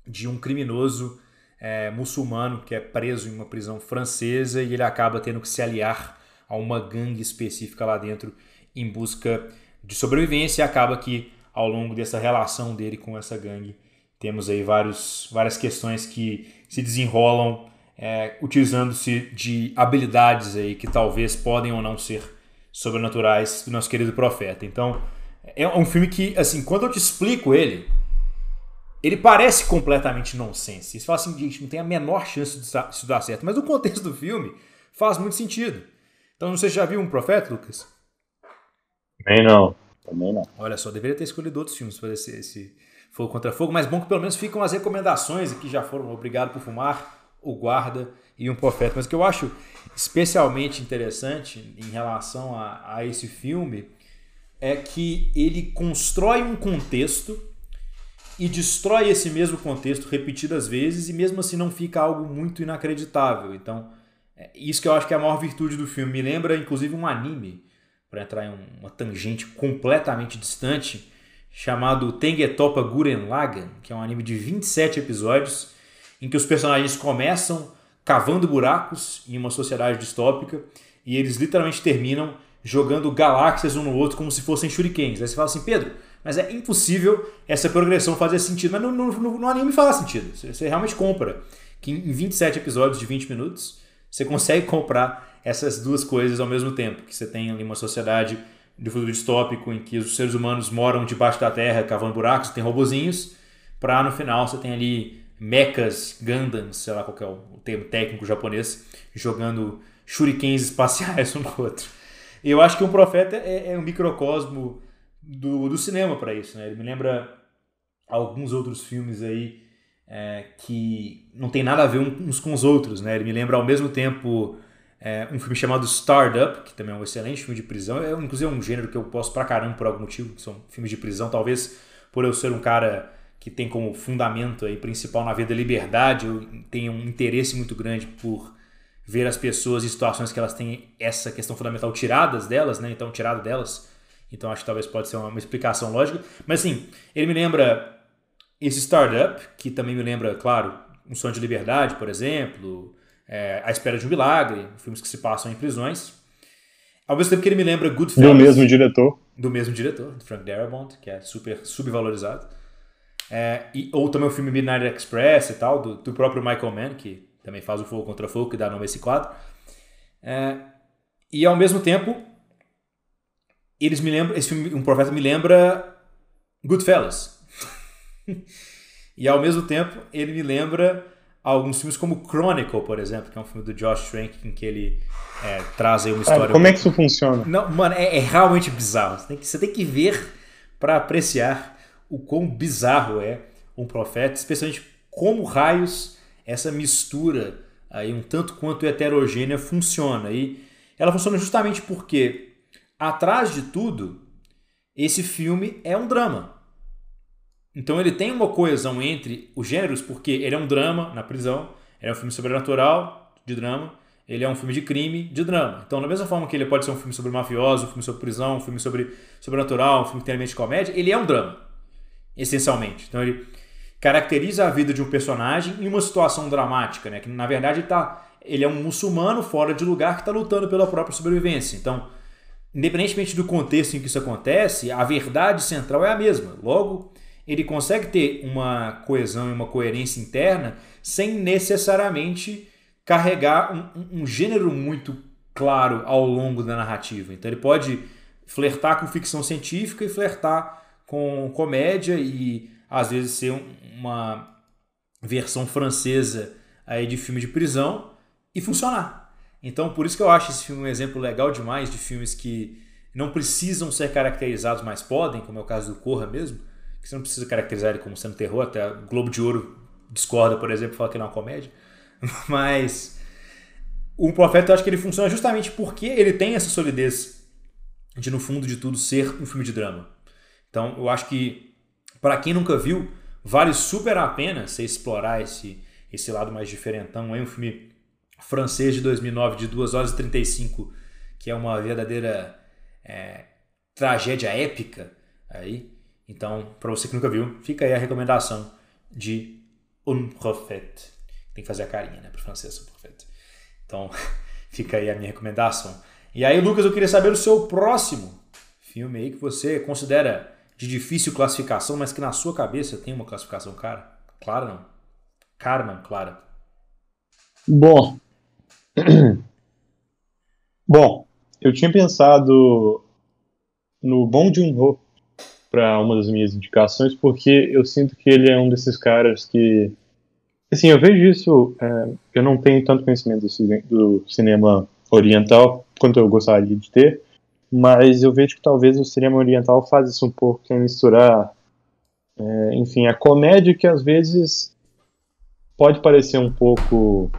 A: de um criminoso é, muçulmano que é preso em uma prisão francesa e ele acaba tendo que se aliar a uma gangue específica lá dentro em busca de sobrevivência e acaba que ao longo dessa relação dele com essa gangue temos aí vários, várias questões que se desenrolam é, utilizando-se de habilidades aí que talvez podem ou não ser sobrenaturais do nosso querido profeta. Então é um filme que assim quando eu te explico ele ele parece completamente nonsense. Você fala assim, gente, não tem a menor chance disso dar certo. Mas o contexto do filme faz muito sentido. Então, não sei se já viu um Profeta, Lucas?
B: Também não. Também não.
A: Olha só, deveria ter escolhido outros filmes para esse, esse Fogo contra Fogo, mas bom que pelo menos ficam as recomendações aqui, já foram Obrigado por Fumar, O Guarda e Um Profeta. Mas o que eu acho especialmente interessante em relação a, a esse filme é que ele constrói um contexto e destrói esse mesmo contexto repetidas vezes e mesmo assim não fica algo muito inacreditável. Então, isso que eu acho que é a maior virtude do filme. Me lembra inclusive um anime, para entrar em uma tangente completamente distante, chamado Tengetopa Guren Lagan, que é um anime de 27 episódios em que os personagens começam cavando buracos em uma sociedade distópica e eles literalmente terminam jogando galáxias um no outro como se fossem shurikens. Aí você fala assim, Pedro, mas é impossível essa progressão fazer sentido. Mas no, no, no, no anime faz sentido. Você, você, realmente compra que em 27 episódios de 20 minutos você consegue comprar essas duas coisas ao mesmo tempo. Que você tem ali uma sociedade de futuro distópico em que os seres humanos moram debaixo da terra cavando buracos, tem robozinhos, para no final você tem ali mechas, Gundams, sei lá qual é o termo técnico japonês, jogando shurikens espaciais um no outro. Eu acho que um profeta é, é um microcosmo do, do cinema para isso. Né? Ele me lembra alguns outros filmes aí é, que não tem nada a ver uns com os outros. Né? Ele me lembra ao mesmo tempo é, um filme chamado Startup, que também é um excelente filme de prisão. É, inclusive é um gênero que eu posso pra caramba por algum motivo, que são filmes de prisão. Talvez por eu ser um cara que tem como fundamento aí principal na vida a liberdade, eu tenho um interesse muito grande por ver as pessoas em situações que elas têm essa questão fundamental tiradas delas, né? Então, tirado delas então acho que talvez pode ser uma, uma explicação lógica. Mas assim, ele me lembra esse startup, que também me lembra, claro, Um Sonho de Liberdade, por exemplo, é, A Espera de um Milagre, filmes que se passam em prisões. Ao mesmo tempo que ele me lembra Goodfellas.
B: Do mesmo diretor.
A: Do mesmo diretor, do Frank Darabont, que é super subvalorizado. É, e, ou também o filme Midnight Express e tal, do, do, próprio Michael Mann, que também faz o Fogo contra Fogo, que dá nome a esse quadro. É, e ao mesmo tempo, eles me lembram, esse filme, um profeta me lembra Goodfellas. e ao mesmo tempo, ele me lembra alguns filmes como Chronicle, por exemplo, que é um filme do Josh Trank em que ele é, traz aí uma história.
B: Ah, como é que isso funciona?
A: Não, mano, é, é realmente bizarro. Você tem que, você tem que ver para apreciar o quão bizarro é um profeta, especialmente como raios essa mistura aí um tanto quanto heterogênea funciona. E ela funciona justamente porque atrás de tudo, esse filme é um drama. Então ele tem uma coesão entre os gêneros, porque ele é um drama na prisão, ele é um filme sobrenatural de drama, ele é um filme de crime de drama. Então, da mesma forma que ele pode ser um filme sobre mafioso, um filme sobre prisão, um filme sobre sobrenatural, um filme que tem elemento de comédia, ele é um drama, essencialmente. Então ele caracteriza a vida de um personagem em uma situação dramática, né? Que na verdade ele, tá, ele é um muçulmano fora de lugar que está lutando pela própria sobrevivência. Então, independentemente do contexto em que isso acontece, a verdade central é a mesma. Logo, ele consegue ter uma coesão e uma coerência interna sem necessariamente carregar um, um, gênero muito claro ao longo da narrativa. Então ele pode flertar com ficção científica e flertar com comédia e às vezes ser uma versão francesa aí de filme de prisão e funcionar. Então por isso que eu acho esse filme um exemplo legal demais de filmes que não precisam ser caracterizados, mas podem, como é o caso do Corra mesmo, que você não precisa caracterizar ele como sendo terror, até o Globo de Ouro discorda, por exemplo, fala que ele é uma comédia. Mas o Profeta eu acho que ele funciona justamente porque ele tem essa solidez de, no fundo de tudo, ser um filme de drama. Então eu acho que, para quem nunca viu, vale super a pena você explorar esse, esse lado mais diferentão. É um filme francês de 2009, de 2 horas e 35, que é uma verdadeira é, tragédia épica aí. Então, para você que nunca viu, fica aí a recomendação de Un Prophète. Tem que fazer a carinha, né, para o francês, Un Prophète. Então, fica aí a minha recomendação. E aí, Lucas, eu queria saber o seu próximo filme aí que você considera de difícil classificação, mas que na sua cabeça tem uma classificação cara. Clara não. Não, clara.
B: Bom. Bom, eu tinha pensado no Bong Joon-ho para uma das minhas indicações, porque eu sinto que ele é um desses caras que. Assim, eu vejo isso. É, eu não tenho tanto conhecimento do, cinema oriental quanto eu gostaria de ter, mas eu vejo que talvez o cinema oriental faz isso um pouco, que é misturar, é, enfim, a comédia que às vezes pode parecer um pouco,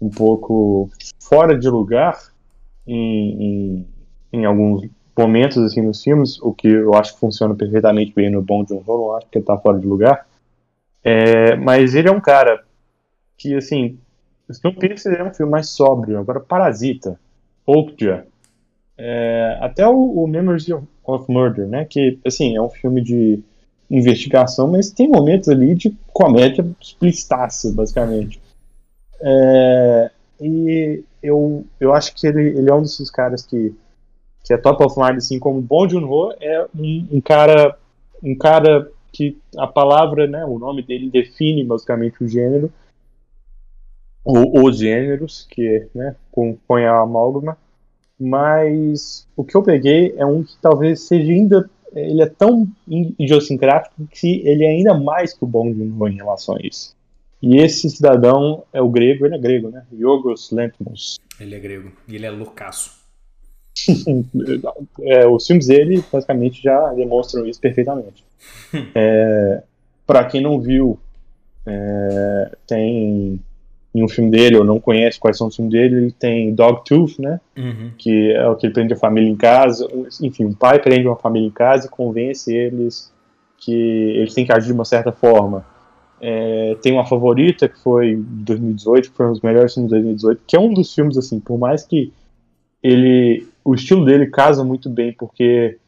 B: um pouco fora de lugar em, em, em alguns momentos assim nos filmes, o que eu acho que funciona perfeitamente bem no Bom John Ho, não acho que ele tá fora de lugar. É, mas ele é um cara que, assim, Snowpiercer é um filme mais sóbrio. Agora, Parasita, Okja, é, até o, o Memories of Murder, né, que, assim, é um filme de investigação, mas tem momentos ali de comédia explícita, basicamente. É, e eu, eu acho que ele, ele é um desses caras que que é top of mind, assim, como Bong Joon-ho é um, um, cara um cara que a palavra, né, o nome dele define basicamente o gênero ou os gêneros que, né, compõem a amálgama, mas o que eu peguei é um que talvez seja ainda ele é tão idiosincrático que ele é ainda mais que o Bong Joon-ho em relação a isso. E esse cidadão é o grego, ele é grego, né? Yorgos Lanthimos.
A: Ele é grego e ele é loucaço.
B: é, os filmes dele basicamente já demonstram isso perfeitamente. É, para quem não viu, é, tem em um filme dele ou não conhece quais são os filmes dele, ele tem Dogtooth, né?
A: Uhum.
B: Que é o que ele prende a família em casa. Enfim, um pai prende uma família em casa e convence eles que eles têm que agir de uma certa forma. É, tem uma favorita que foi de 2018, que foi um dos melhores filmes de 2018, que é um dos filmes assim, por mais que ele o estilo dele casa muito bem, porque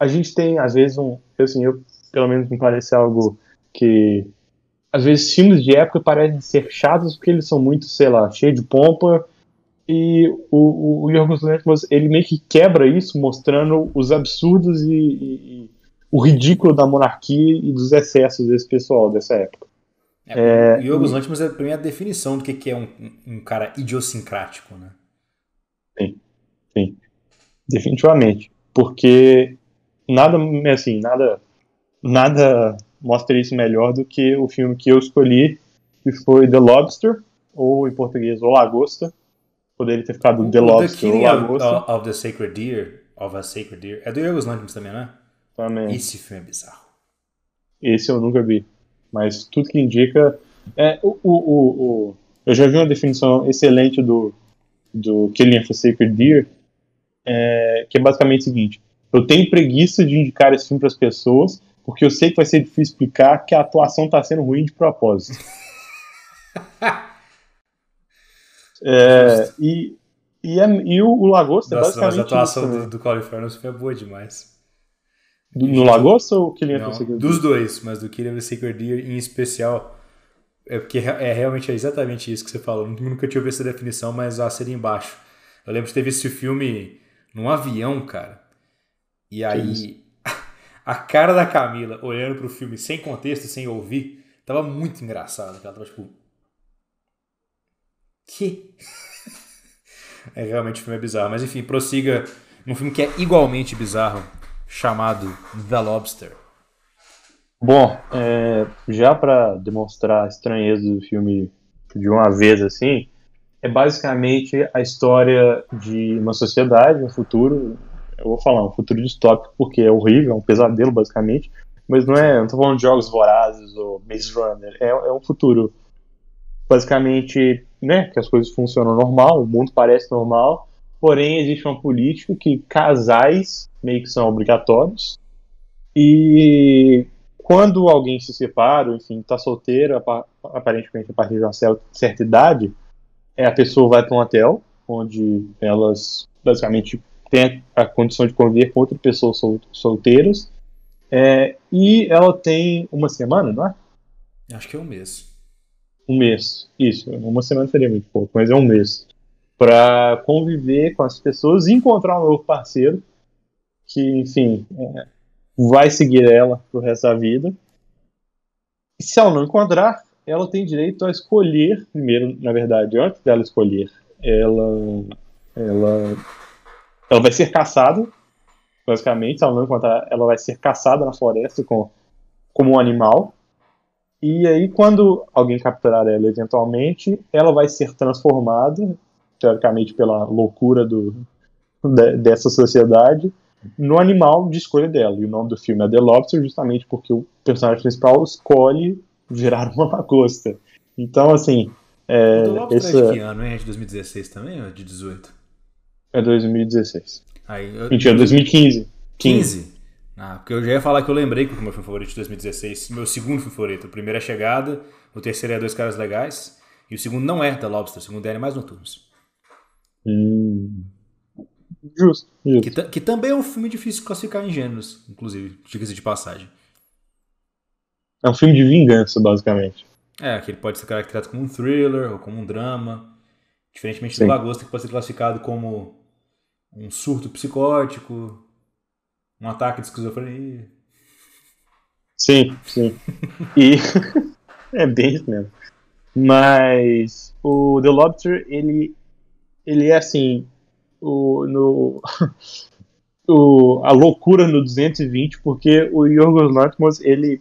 B: a gente tem, às vezes, um. Assim, eu, pelo menos, me parece algo que. Às vezes, filmes de época parecem ser chatos porque eles são muito, sei lá, cheios de pompa. E o, o, o Yorgos Lanthimos, ele meio que quebra isso, mostrando os absurdos e, e, e, o ridículo da monarquia e dos excessos desse pessoal dessa época.
A: É, é, o Yorgos Lanthimos é, pra mim, a definição do que é um, um cara idiosincrático, né?
B: Sim. Sim, definitivamente. Porque nada, assim, nada, nada mostra isso melhor do que o filme que eu escolhi, que foi The Lobster, ou em português, O Lagosta. Poderia ter ficado The Lobster ou
A: Lagosta. Of, of, the Sacred Deer, of a Sacred Deer. É do Yorgos Lanthimos também, né?
B: Também.
A: Esse filme é bizarro.
B: Esse eu nunca vi. Mas tudo que indica... É, o, o, o, o eu já vi uma definição excelente do, do Killing of a Sacred Deer, é, que é basicamente o seguinte: eu tenho preguiça de indicar esse filme para as pessoas, porque eu sei que vai ser difícil explicar que a atuação está sendo ruim de propósito. é, e, e, é, e, o, o Lagosta é basicamente. Mas
A: a atuação do, do Colin Farrell é boa demais.
B: Do, no Lagosta ou Killing Não,
A: Sacred Dos dois, mas do Killing of Sacred Deer em especial. É porque é realmente é exatamente isso que você falou. Nunca tinha ouvido essa definição, mas a seria embaixo. Eu lembro de ter visto esse filme num avião, cara. E aí a cara da Camila olhando pro filme sem contexto, sem ouvir, tava muito engraçado. Ela tava tipo. Que? é realmente o filme é bizarro. Mas enfim, prossiga num filme que é igualmente bizarro, chamado The Lobster.
B: Bom, é, já para demonstrar a estranheza do filme de uma vez assim, é basicamente a história de uma sociedade, um futuro, eu vou falar um futuro distópico porque é horrível, é um pesadelo basicamente, mas não é, não falando de jogos vorazes ou Maze Runner, é, é um futuro. Basicamente, né, que as coisas funcionam normal, o mundo parece normal, porém existe uma política que casais meio que são obrigatórios e quando alguém se separa, enfim, está solteiro, aparentemente a partir de uma certa idade, é, a pessoa vai para um hotel, onde elas basicamente têm a condição de conviver com outras pessoas sol solteiras, é, e ela tem uma semana, não é?
A: Acho que é um mês.
B: Um mês, isso. Uma semana seria muito pouco, mas é um mês. Para conviver com as pessoas e encontrar um novo parceiro, que, enfim, é, vai seguir ela pro resto da vida. E se ela não encontrar, ela tem direito a escolher, primeiro, na verdade, antes dela escolher, ela, ela, ela vai ser caçada, basicamente, ela não encontrar, ela vai ser caçada na floresta com, como um animal. E aí, quando alguém capturar ela eventualmente, ela vai ser transformada, teoricamente pela loucura do, de, dessa sociedade, no animal de escolha dela. E o nome do filme é The Lobster, justamente porque o personagem principal escolhe virar uma lagosta. Então, assim. É,
A: o Lobster é de que ano, hein? É de 2016 também ou é de 18?
B: É 2016.
A: Aí, eu...
B: Mentira, 2015.
A: 15? Ah, porque eu já ia falar que eu lembrei que o meu filme favorito de 2016, meu segundo filme favorito. O primeiro é Chegada, o terceiro é Dois Caras Legais, e o segundo não é The Lobster, o segundo é Animais Noturnos.
B: Hum. Justo, justo.
A: Que, que, também é um filme difícil de classificar em gêneros, inclusive, diga-se de passagem.
B: É um filme de vingança, basicamente.
A: É, que ele pode ser caracterizado como um thriller ou como um drama. Diferentemente Sim. do Lagosta, que pode ser classificado como um surto psicótico, um ataque de esquizofrenia.
B: Sim, sim. e é bem isso mesmo. Mas o The Lobster, ele, ele é assim, o, no, o, a loucura no 220, porque o Yorgos Lanthimos, ele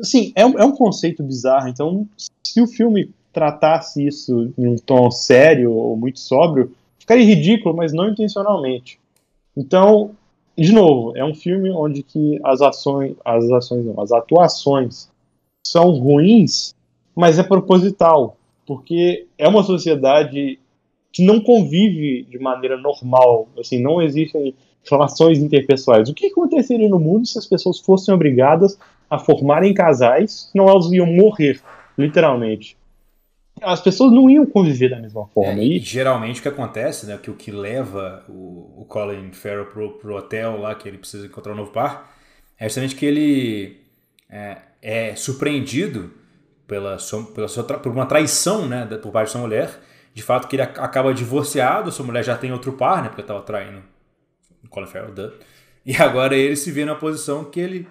B: assim, é um, é um conceito bizarro, então se o filme tratasse isso em um tom sério ou muito sóbrio, ficaria ridículo, mas não intencionalmente. Então, de novo, é um filme onde que as ações, as ações não, as atuações são ruins, mas é proposital, porque é uma sociedade que não convive de maneira normal, assim, não existem relações interpessoais. O que aconteceria no mundo se as pessoas fossem obrigadas a formarem casais, senão elas iam morrer, literalmente. As pessoas não iam conviver da mesma forma.
A: É, e geralmente o que acontece, né, que o que leva o, o Colin Farrell pro, pro hotel lá, que ele precisa encontrar um novo par, é justamente que ele é, é surpreendido pela sua, pela sua, por uma traição né, por parte da sua mulher, de fato que ele acaba divorciado, sua mulher já tem outro par, né? Porque estava traindo o Colin Farrell, duh. E agora ele se vê na posição que ele,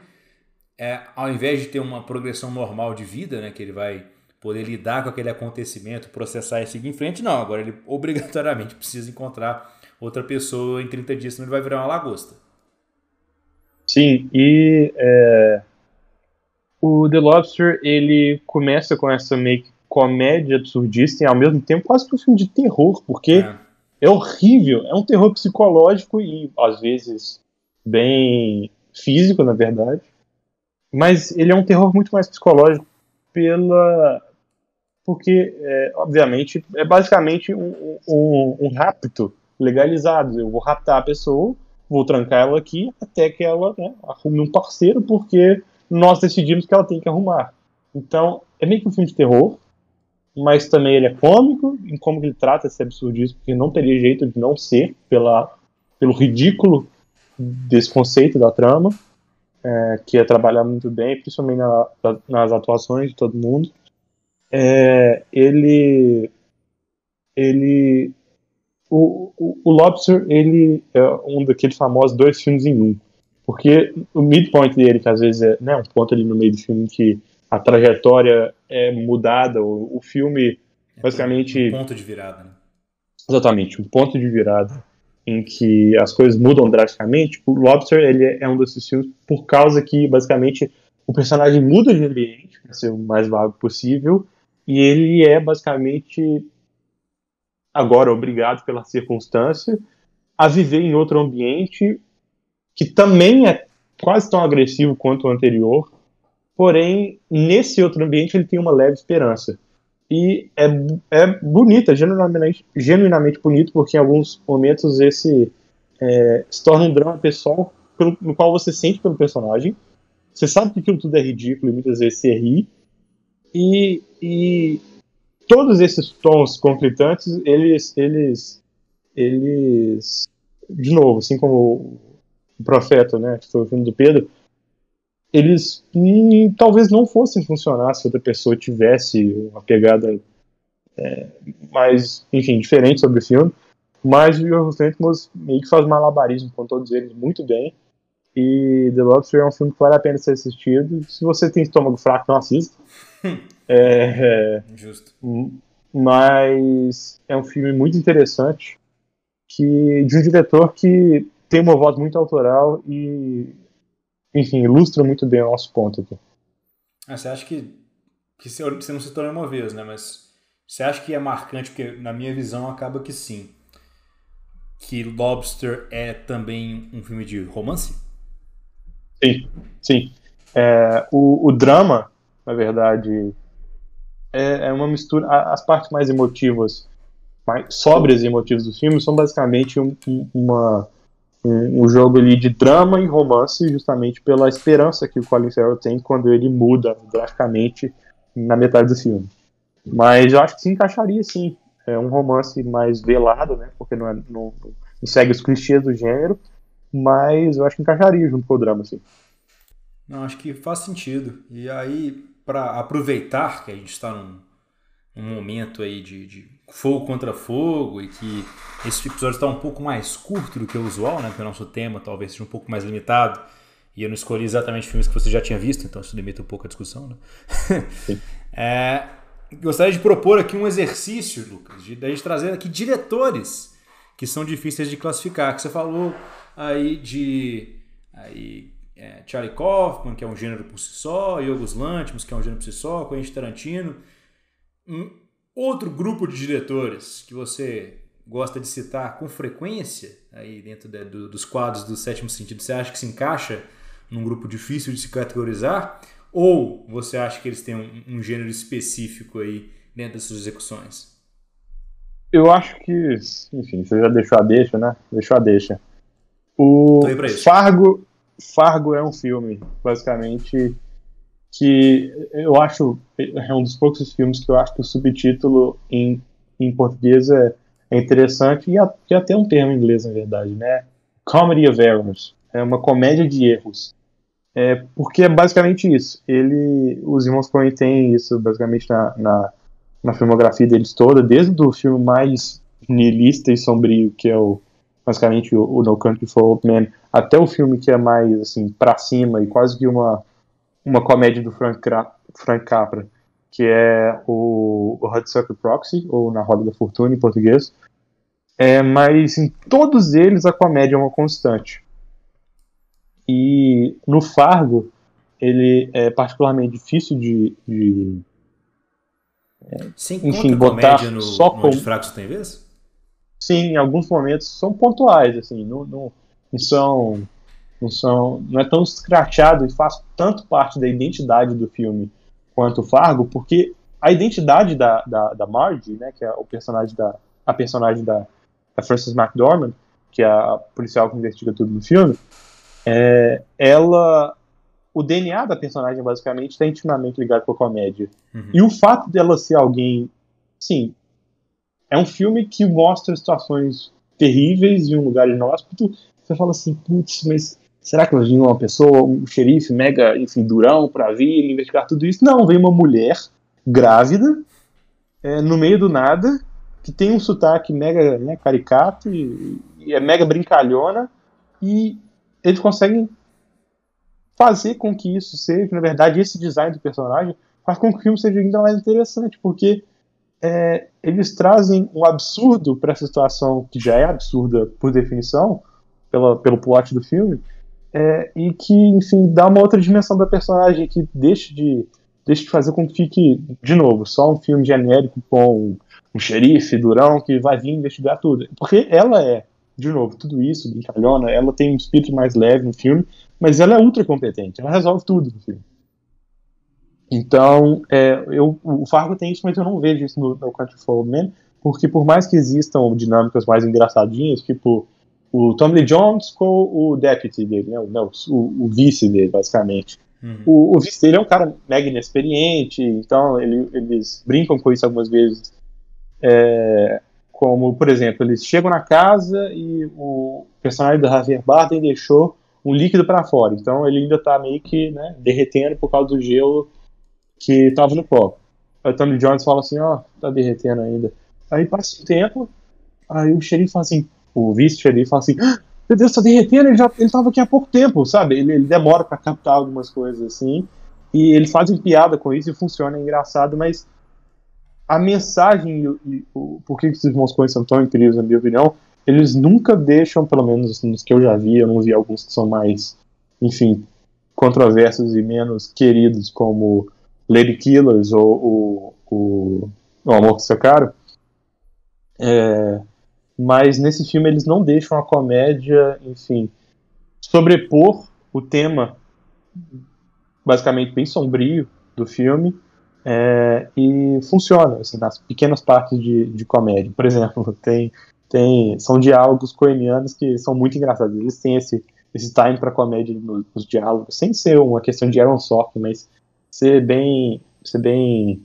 A: é, ao invés de ter uma progressão normal de vida, né? Que ele vai poder lidar com aquele acontecimento, processar e seguir em frente, não. Agora ele obrigatoriamente precisa encontrar outra pessoa em 30 dias, senão ele vai virar uma lagosta.
B: Sim, e é, o The Lobster, ele começa com essa meio que comédia absurdista e ao mesmo tempo quase que um filme de terror, porque é. é horrível, é um terror psicológico e às vezes bem físico, na verdade. Mas ele é um terror muito mais psicológico pela porque, é, obviamente, é basicamente um, um, um, rapto legalizado. Eu vou raptar a pessoa, vou trancar ela aqui até que ela né, arrume um parceiro, porque nós decidimos que ela tem que arrumar. Então, é meio que um filme de terror, mas também ele é cômico em como ele trata esse absurdismo, porque não teria jeito de não ser pela, pelo ridículo desse conceito da trama, é, que é trabalhar muito bem, principalmente na, nas atuações de todo mundo. É, ele, ele, o, o, o, Lobster, ele é um daqueles famosos dois filmes em um, Porque o midpoint dele, que às vezes é né, um ponto ali no meio do filme que a trajetória é mudada, o, o filme é basicamente.
A: Um ponto de virada, né?
B: Exatamente, um ponto de virada em que as coisas mudam drasticamente. O Lobster ele é um desses filmes por causa que basicamente o personagem muda de ambiente para ser o mais vago possível e ele é basicamente agora obrigado pela circunstância a viver em outro ambiente que também é quase tão agressivo quanto o anterior, porém nesse outro ambiente ele tem uma leve esperança e é, é bonita, genuinamente, genuinamente bonito, porque em alguns momentos esse é, se torna um drama pessoal pelo, no qual você sente pelo personagem. Você sabe que aquilo tudo é ridículo e muitas vezes você ri. E, e todos esses tons conflitantes, eles, eles, eles, de novo, assim como o Profeta, né, que foi o filme do Pedro, eles hum, talvez não fossem funcionar se outra pessoa tivesse uma pegada é, mais, enfim, diferente sobre o filme. Mas o Yorgos Lanthimos meio que faz malabarismo com todos eles muito bem. E The Lobster é um filme que vale a pena ser assistido. Se você tem estômago fraco, não assista. é,
A: é, Justo.
B: Mas é um filme muito interessante que de um diretor que tem uma voz muito autoral e enfim, ilustra muito bem o nosso ponto aqui.
A: Ah, você acha que, que você não se tornou uma vez, né? Mas você acha que é marcante, porque na minha visão acaba que sim. Que Lobster é também um filme de romance?
B: Sim, sim. É, o, o drama, na verdade, é, é uma mistura. As partes mais emotivas, mais sóbrias e emotivas do filme são basicamente um, uma um, um, jogo ali de drama e romance, justamente pela esperança que o Colin Farrell tem quando ele muda drasticamente na metade do filme. Mas eu acho que se encaixaria sim. É um romance mais velado, né? Porque não, é, não, não segue os clichês do gênero, mas eu acho que encaixaria junto com o drama, sim.
A: Não, acho que faz sentido. E aí, para aproveitar que a gente está num, num momento aí de, de fogo contra fogo e que esse episódio está um pouco mais curto do que o usual, né? Porque o nosso tema talvez seja um pouco mais limitado. E eu não escolhi exatamente filmes que você já tinha visto, então isso limita um pouco a discussão, né? é, gostaria de propor aqui um exercício, Lucas, de, de a gente trazer aqui diretores que são difíceis de classificar. Que você falou aí de aí, é, Charlie Kaufman, que é um gênero por si só, Yorgos Lanthimos, que é um gênero por si só, Quentin Tarantino. Um outro grupo de diretores que você gosta de citar com frequência aí dentro de, do, dos quadros do sétimo sentido, você acha que se encaixa num grupo difícil de se categorizar? Ou você acha que eles têm um, um gênero específico aí dentro das suas execuções?
B: Eu acho que, enfim, você já deixou a deixa, né? Deixou a deixa. O Fargo, Fargo é um filme, basicamente, que eu acho é um dos poucos filmes que eu acho que o subtítulo em, em português é, é interessante e, a, e até um termo em inglês na verdade, né? Comedy of Errors é uma comédia de erros. É, porque é basicamente isso. Ele, os irmãos Coen têm isso basicamente na, na, na, filmografia deles toda, desde o filme mais nihilista e sombrio, que é o basicamente o, o No Country for Old Men, até o filme que é mais assim para cima e quase que uma uma comédia do Frank, Frank Capra, que é o, o Hudsucker Proxy, ou Na Roda da Fortuna em português. É, mas em todos eles a comédia é uma constante. E no Fargo, ele é particularmente difícil de. de
A: é, enfim, botar no, só no com. Fracos tem vez?
B: Sim, em alguns momentos são pontuais, assim, não, não, não são não, é tão escrachado e faz tanto parte da identidade do filme quanto o Fargo, porque a identidade da, da, da Margie, né, que é o personagem da, a personagem da, da Frances McDormand, que é a policial que investiga tudo no filme, é, ela o DNA da personagem basicamente está intimamente ligado com a comédia. Uhum. E o fato dela ser alguém, sim, é um filme que mostra situações terríveis em um lugar inóspito. Você fala assim, putz, mas Será que vir uma pessoa, um xerife mega, enfim, durão para vir investigar tudo isso? Não, vem uma mulher grávida, é, no meio do nada, que tem um sotaque mega né, caricato e, e, é mega brincalhona, e eles conseguem fazer com que isso seja, na verdade, esse design do personagem faz com que o filme seja ainda mais interessante, porque é, eles trazem um absurdo para essa situação que já é absurda por definição, pela, pelo plot do filme, é, e que, enfim, dá uma outra dimensão para personagem que deixa de, deixa de fazer com que fique, de novo, só um filme genérico com um xerife durão que vai vir investigar tudo. Porque ela é, de novo, tudo isso, brincalhona, ela tem um espírito mais leve no filme, mas ela é ultra competente, ela resolve tudo no filme. Então, é, eu, o Fargo tem isso, mas eu não vejo isso no, no Country for Men, porque por mais que existam dinâmicas mais engraçadinhas, tipo o Tom Lee Jones com o deputy dele, né, o, o, o vice dele, basicamente. Uhum. O, o, vice dele é um cara mega inexperiente, então ele, eles brincam com isso algumas vezes. É, como, por exemplo, eles chegam na casa e o personagem do Javier Bardem deixou um líquido para fora, então ele ainda tá meio que né, derretendo por causa do gelo que tava no copo. Aí o Tommy Jones fala assim, ó, oh, tá derretendo ainda. Aí passa o tempo, aí o xerife fala assim, o vice-xerife fala assim, ah, meu Deus, tá derretendo, ele já ele tava aqui há pouco tempo, sabe? Ele, ele demora para captar algumas coisas assim, e eles fazem piada com isso e funciona, é engraçado, mas a mensagem e, e o por que esses irmãos Coen são tão incríveis, na minha opinião, eles nunca deixam, pelo menos nos que eu já vi, eu não vi alguns que são mais, enfim, controversos e menos queridos, como Lady Killers ou o, o, o Amor que Seu Caro. É, mas nesse filme eles não deixam a comédia, enfim, sobrepor o tema basicamente bem sombrio do filme é, e funciona assim, nas pequenas partes de, de comédia. Por exemplo, tem, tem são diálogos coenianos que são muito engraçados. Eles têm esse, esse time para comédia nos, nos, diálogos, sem ser uma questão de Aaron Sorkin, mas ser bem, ser bem,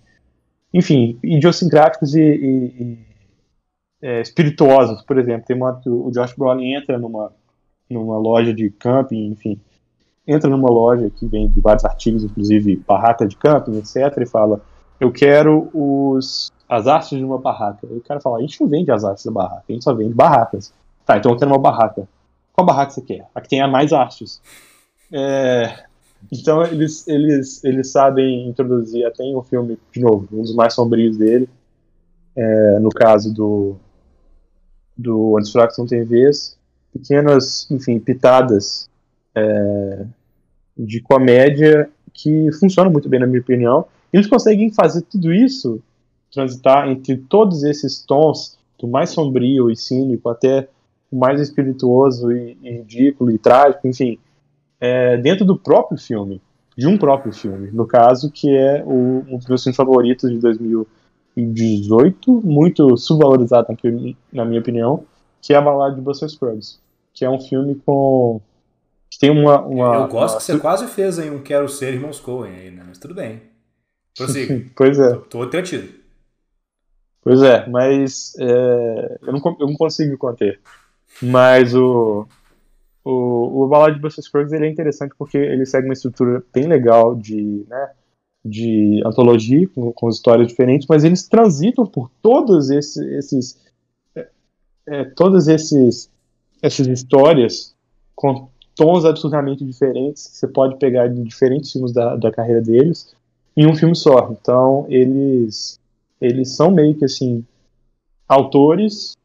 B: enfim, idiosincráticos e, e, é, espirituosos. Por exemplo, tem uma, o Josh Brolin entra numa, numa loja de camping, enfim, entra numa loja que vende vários artigos, inclusive barraca de camping, etc, e fala, eu quero os as hastes de uma barraca. E o cara fala, a gente não vende as hastes da barraca, a gente só vende barracas. Tá, então eu quero uma barraca. Qual barraca você quer? A que tenha mais hastes. É, então eles, eles, eles sabem introduzir até em um filme, de novo, um dos mais sombrios dele, é, no caso do, do Fracos Não Tem Vez, pequenas, enfim, pitadas é, de comédia que funcionam muito bem, na minha opinião. Eles conseguem fazer tudo isso, transitar entre todos esses tons, do mais sombrio e cínico até o mais espirituoso e, e ridículo e trágico, enfim, é, dentro do próprio filme, de um próprio filme, no caso, que é o, um dos meus filmes favoritos de 2018, muito subvalorizado na, minha opinião, que é a Balada de Buster Scruggs, que é um filme com que tem uma, uma
A: eu gosto
B: uma...
A: que você quase fez aí um Quero Ser Irmãos Coen aí, né? Mas tudo bem. Prossiga.
B: pois é.
A: Tô, tô entretido.
B: Pois é, mas é, eu, não, eu não consigo conter. Mas o, o, o Ballad de Buster Scruggs ele é interessante porque ele segue uma estrutura bem legal de, né, de antologia, com, com histórias diferentes, mas eles transitam por todos esses, esses é, é, todas esses, essas histórias com tons absurdamente diferentes, que você pode pegar de diferentes filmes da, da carreira deles, em um filme só. Então, eles, eles são meio que, assim, autores,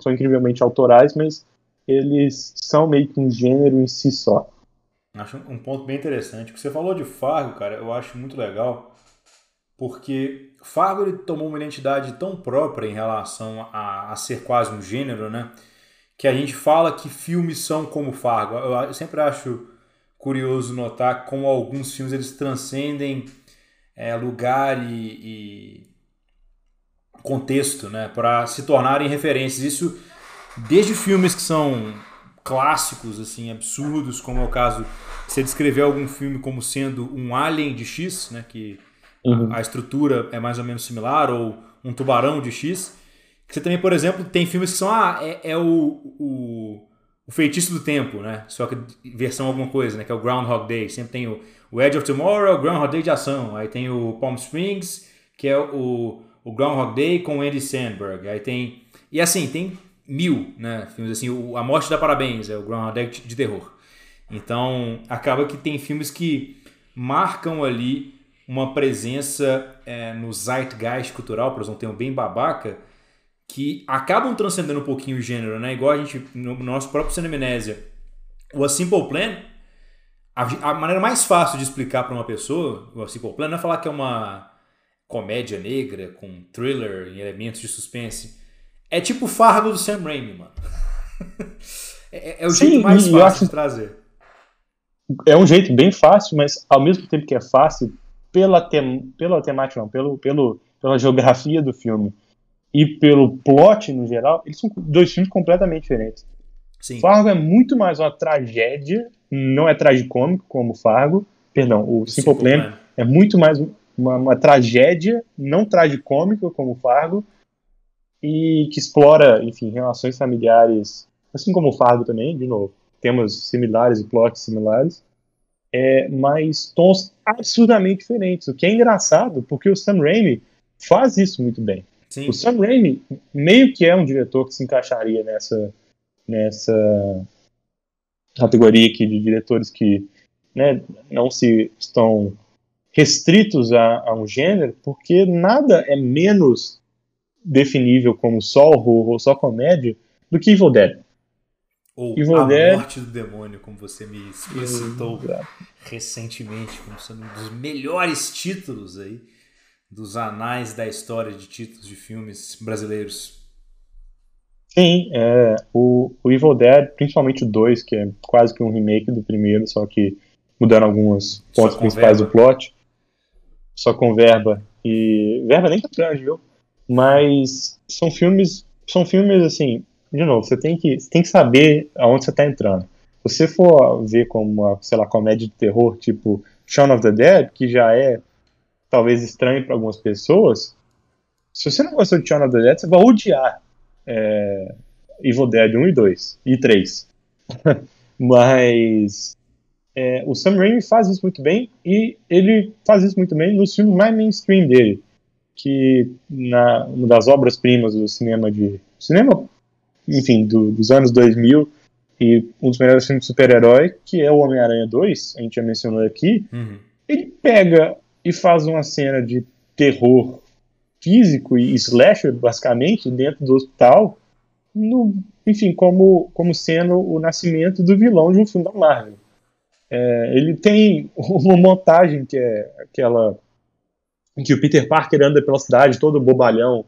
B: são incrivelmente autorais, mas eles são meio que um gênero em si só.
A: Acho um ponto bem interessante. O que você falou de Fargo, cara, eu acho muito legal, porque Fargo ele tomou uma identidade tão própria em relação a, a ser quase um gênero, né? Que a gente fala que filmes são como Fargo. Eu, eu sempre acho curioso notar como alguns filmes eles transcendem é, lugar e, e contexto, né? Para se tornarem referências. Isso desde filmes que são clássicos, assim, absurdos, como é o caso você descreveu algum filme como sendo um Alien de X, né, que uhum. a, a, estrutura é mais ou menos similar, ou um Tubarão de X. Você também, por exemplo, tem filmes que são, ah, é, é o, o, o, Feitiço do Tempo, né, só que versão alguma coisa, né, que é o Groundhog Day. Sempre tem o, o Edge of Tomorrow, o Groundhog Day de ação. Aí tem o Palm Springs, que é o, o Groundhog Day com Andy Sandberg. Aí tem... E assim, tem mil, né? Filmes assim, o, A Morte da Parabéns, é o Groundhog Day de terror. Então, acaba que tem filmes que marcam ali uma presença é, no zeitgeist cultural, para usar um termo bem babaca, que acabam transcendendo um pouquinho o gênero, né? Igual a gente, no nosso próprio Cinemnésia, o A Simple Plan, a, a maneira mais fácil de explicar para uma pessoa, o A Simple Plan, não é falar que é uma comédia negra com thriller e elementos de suspense. É tipo Fargo do Sam Raimi, mano. é, é, é, o Sim, jeito mais fácil acho... de trazer.
B: É um jeito bem fácil, mas ao mesmo tempo que é fácil, pela, tem, pela temática, não, pelo, pelo, pela geografia do filme e pelo plot no geral, eles são dois filmes completamente diferentes. Sim. Fargo é muito mais uma tragédia, não é tragicômico como Fargo, perdão, o Simple, Simple Plan, Plan é muito mais uma, uma tragédia, não tragicômica como Fargo, e que explora, enfim, relações familiares, assim como o Fargo também, de novo, temas similares e plots similares, é, mas tons absurdamente diferentes, o que é engraçado, porque o Sam Raimi faz isso muito bem. Sim. O Sam Raimi meio que é um diretor que se encaixaria nessa, nessa categoria aqui de diretores que né, não se estão restritos a, a, um gênero, porque nada é menos definível como só horror ou só comédia do que Evil Dead.
A: Ou Evil A Dead... Morte do Demônio, como você me explicitou recentemente, como sendo um dos melhores títulos aí dos anais da história de títulos de filmes brasileiros.
B: Sim, é, o, o Evil Dead, principalmente o 2, que é quase que um remake do primeiro, só que mudando alguns pontos principais do plot. Só com verba. E. Verba nem tá grande, viu? Mas são filmes. São filmes assim. De novo, você tem que, você tem que saber aonde você tá entrando. Se você for ver como uma, sei lá, comédia de terror, tipo Shaun of the Dead, que já é talvez estranho para algumas pessoas, se você não gostou de Shaun of the Dead, você vai odiar é, Evil Dead 1 e 2 e 3. Mas é, o Sam Raimi faz isso muito bem e ele faz isso muito bem nos filmes mais mainstream dele, que na uma das obras primas do cinema de cinema, enfim, do, dos anos 2000 e um dos melhores filmes de super-herói, que é o Homem-Aranha 2, a gente já mencionou aqui. Uhum. Ele pega e faz uma cena de terror físico e slasher, basicamente, dentro do hospital, no, enfim, como, como sendo o nascimento do vilão de um filme da Marvel. É, ele tem uma montagem que é aquela em que o Peter Parker anda pela cidade todo bobalhão,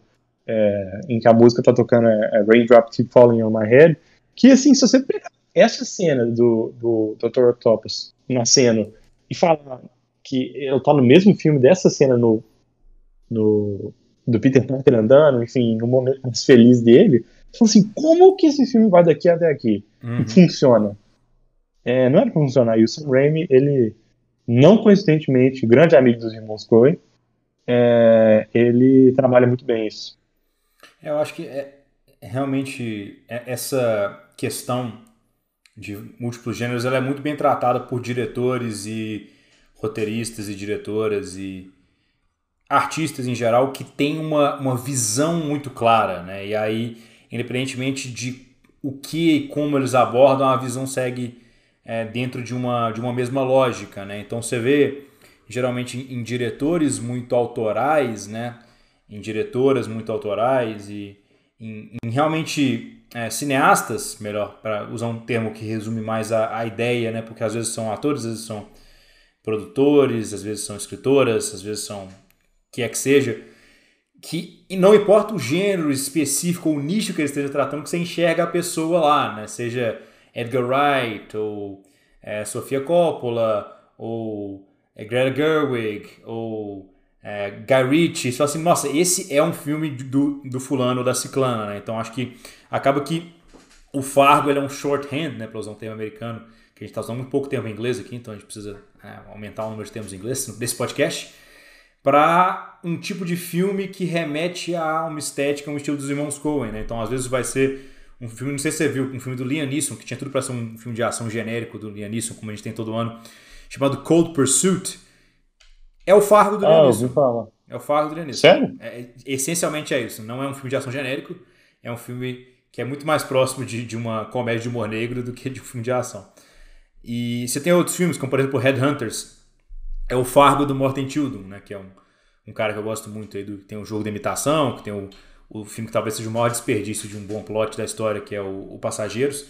B: é, em que a música tá tocando é, é Raindrop Keep Falling on My Head, que assim, se você pegar essa cena do, do Dr. Octopus nascendo e falar que eu tô no mesmo filme dessa cena no, no do Peter Parker andando, enfim, no momento mais feliz dele, eu falo assim, como que esse filme vai daqui até aqui? Uhum. E funciona. É, não era pra funcionar. E o Sam Raimi, ele, não coincidentemente, grande amigo dos irmãos Coen, é, ele trabalha muito bem isso.
A: É, eu acho que é, realmente é, essa questão de múltiplos gêneros ela é muito bem tratada por diretores e roteiristas e diretoras e artistas em geral que têm uma, uma visão muito clara, né? E aí, independentemente de o que e como eles abordam, a visão segue é, dentro de uma, de uma mesma lógica, né? Então você vê geralmente em, diretores muito autorais, né? Em diretoras muito autorais e em, em realmente é, cineastas, melhor, para usar um termo que resume mais a, a ideia, né? Porque às vezes são atores, às vezes são produtores, às vezes são escritoras, às vezes são que é que seja, que não importa o gênero específico ou o nicho que ele esteja tratando, que você enxerga a pessoa lá, né? Seja Edgar Wright, ou é, Sofia Coppola, ou é, Greta Gerwig, ou é, Guy Ritchie. Você fala assim, nossa, esse é um filme do, do fulano ou da ciclana, né? Então acho que acaba que o Fargo ele é um shorthand, né? Para usar um termo americano, que a gente está usando muito pouco tempo em inglês aqui, então a gente precisa é, aumentar o número de termos em inglês desse podcast, para um tipo de filme que remete a uma estética, um estilo dos irmãos Coen. Né? Então, às vezes vai ser um filme, não sei se você viu, um filme do Liam Neeson, que tinha tudo para ser um filme de ação genérico do Liam Neeson, como a gente tem todo ano, chamado Cold Pursuit. É o Fargo do ah. Falar. É o Fargo do Liam Neeson.
B: Sério?
A: É, essencialmente é isso. Não é um filme de ação genérico, é um filme que é muito mais próximo de, de uma comédia de humor negro do que de um filme de ação. E você tem outros filmes, como por exemplo Headhunters, é o Fargo do Morten Tildon, né? Que é um, um cara que eu gosto muito aí, do, tem o jogo de imitação, que tem o, o filme que talvez seja o maior desperdício de um bom plot da história, que é o, o Passageiros.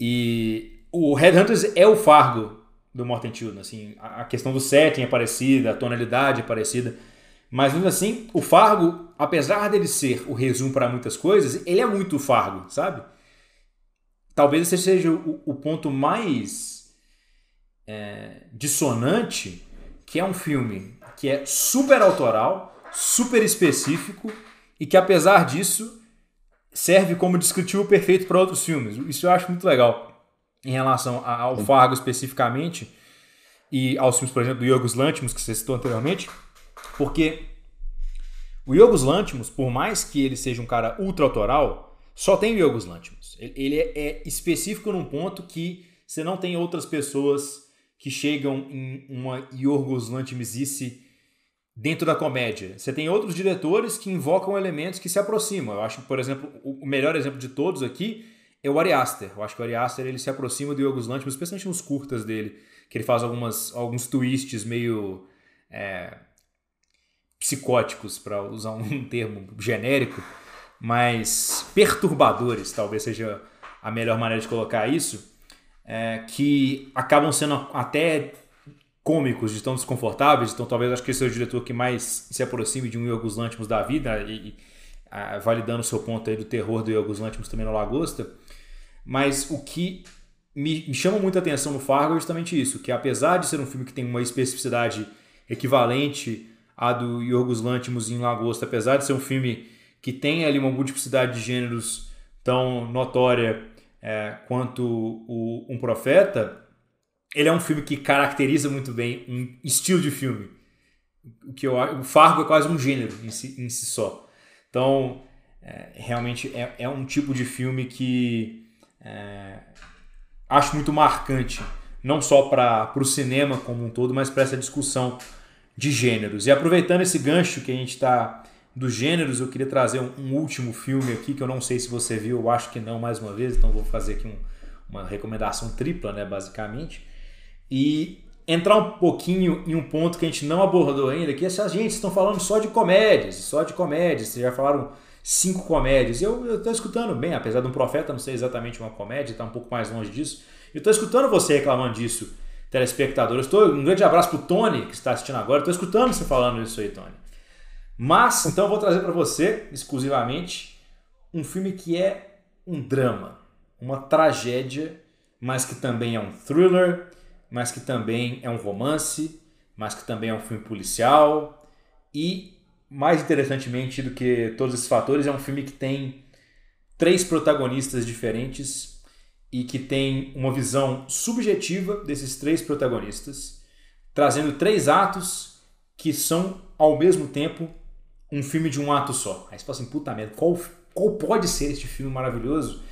A: E o Headhunters é o Fargo do Morten Tildon, assim, a, a questão do setting é parecida, a tonalidade é parecida, mas mesmo assim, o Fargo, apesar dele ser o resumo para muitas coisas, ele é muito Fargo, sabe? Talvez esse seja o, o ponto mais é, dissonante, que é um filme que é super autoral, super específico e que apesar disso serve como descritivo perfeito para outros filmes. Isso eu acho muito legal em relação ao Fargo especificamente e aos filmes, por exemplo, do Yorgos Lanthimos que você citou anteriormente, porque o Yorgos Lanthimos, por mais que ele seja um cara ultra autoral, só tem o Yorgos Lanthimos. Ele é específico num ponto que você não tem outras pessoas que chegam em uma Yorgos Lanthimosice dentro da comédia. Você tem outros diretores que invocam elementos que se aproximam. Eu acho que, por exemplo, o melhor exemplo de todos aqui é o Ari Aster. Eu acho que o Ari Aster ele se aproxima do Yorgos Lanthimos, especialmente nos curtas dele, que ele faz algumas, alguns twists meio é, psicóticos, para usar um termo genérico, mas perturbadores, talvez seja a melhor maneira de colocar isso, é, que acabam sendo até cômicos, de tão desconfortáveis, então talvez acho que esse é o diretor que mais se aproxime de um Yorgos Lanthimos da vida, e, e a, validando o seu ponto aí do terror do Yorgos Lanthimos também no Lagosta, mas o que me, me chama muita atenção no Fargo é justamente isso, que apesar de ser um filme que tem uma especificidade equivalente à do Yorgos Lanthimos em Lagosta, apesar de ser um filme que tem ali uma multiplicidade de gêneros tão notória é, quanto o, Um Profeta, ele é um filme que caracteriza muito bem um estilo de filme. O que eu o Fargo é quase um gênero em si, em si só. Então, é, realmente é, é, um tipo de filme que é, acho muito marcante, não só para o cinema como um todo, mas para essa discussão de gêneros. E aproveitando esse gancho que a gente está dos gêneros, eu queria trazer um, um, último filme aqui que eu não sei se você viu, eu acho que não mais uma vez, então vou fazer aqui um, uma recomendação tripla, né, basicamente e entrar um pouquinho em um ponto que a gente não abordou ainda, que essa gente estão falando só de comédias, só de comédias, vocês já falaram cinco comédias. Eu estou escutando bem, apesar de um profeta não ser exatamente uma comédia, está um pouco mais longe disso. Eu estou escutando você reclamando disso, telespectador. Estou um grande abraço para o Tony que está assistindo agora. Estou escutando você falando isso aí, Tony. Mas então eu vou trazer para você exclusivamente um filme que é um drama, uma tragédia, mas que também é um thriller mas que também é um romance, mas que também é um filme policial e mais interessantemente do que todos esses fatores é um filme que tem três protagonistas diferentes e que tem uma visão subjetiva desses três protagonistas, trazendo três atos que são ao mesmo tempo um filme de um ato só. Aí você fala assim, puta merda, qual, qual pode ser este filme maravilhoso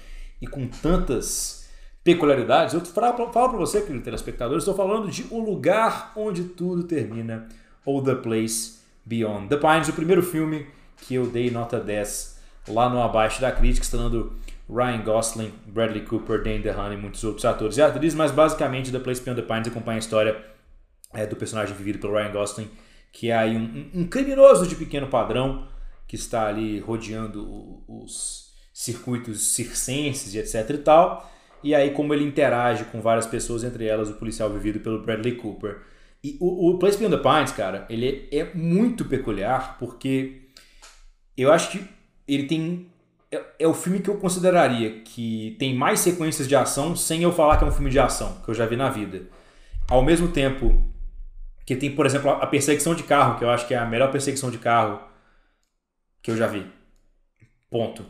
A: e com tantas peculiaridades. Eu falo para você, querido telespectador, estou falando de O Lugar Onde Tudo Termina, ou The Place Beyond the Pines, o primeiro filme que eu dei nota 10 lá no Abaixo da Crítica, estando Ryan Gosling, Bradley Cooper, Dane DeHaan e muitos outros atores e atrizes, mas basicamente The Place Beyond the Pines acompanha a história é, do personagem vivido pelo Ryan Gosling, que é aí um, um, criminoso de pequeno padrão que está ali rodeando os circuitos circenses e etc e tal, e aí como ele interage com várias pessoas, entre elas o policial vivido pelo Bradley Cooper. E o, o Place Beyond the Pines, cara, ele é muito peculiar porque eu acho que ele tem é, é, o filme que eu consideraria que tem mais sequências de ação sem eu falar que é um filme de ação, que eu já vi na vida. Ao mesmo tempo que tem, por exemplo, a perseguição de carro, que eu acho que é a melhor perseguição de carro que eu já vi. Ponto.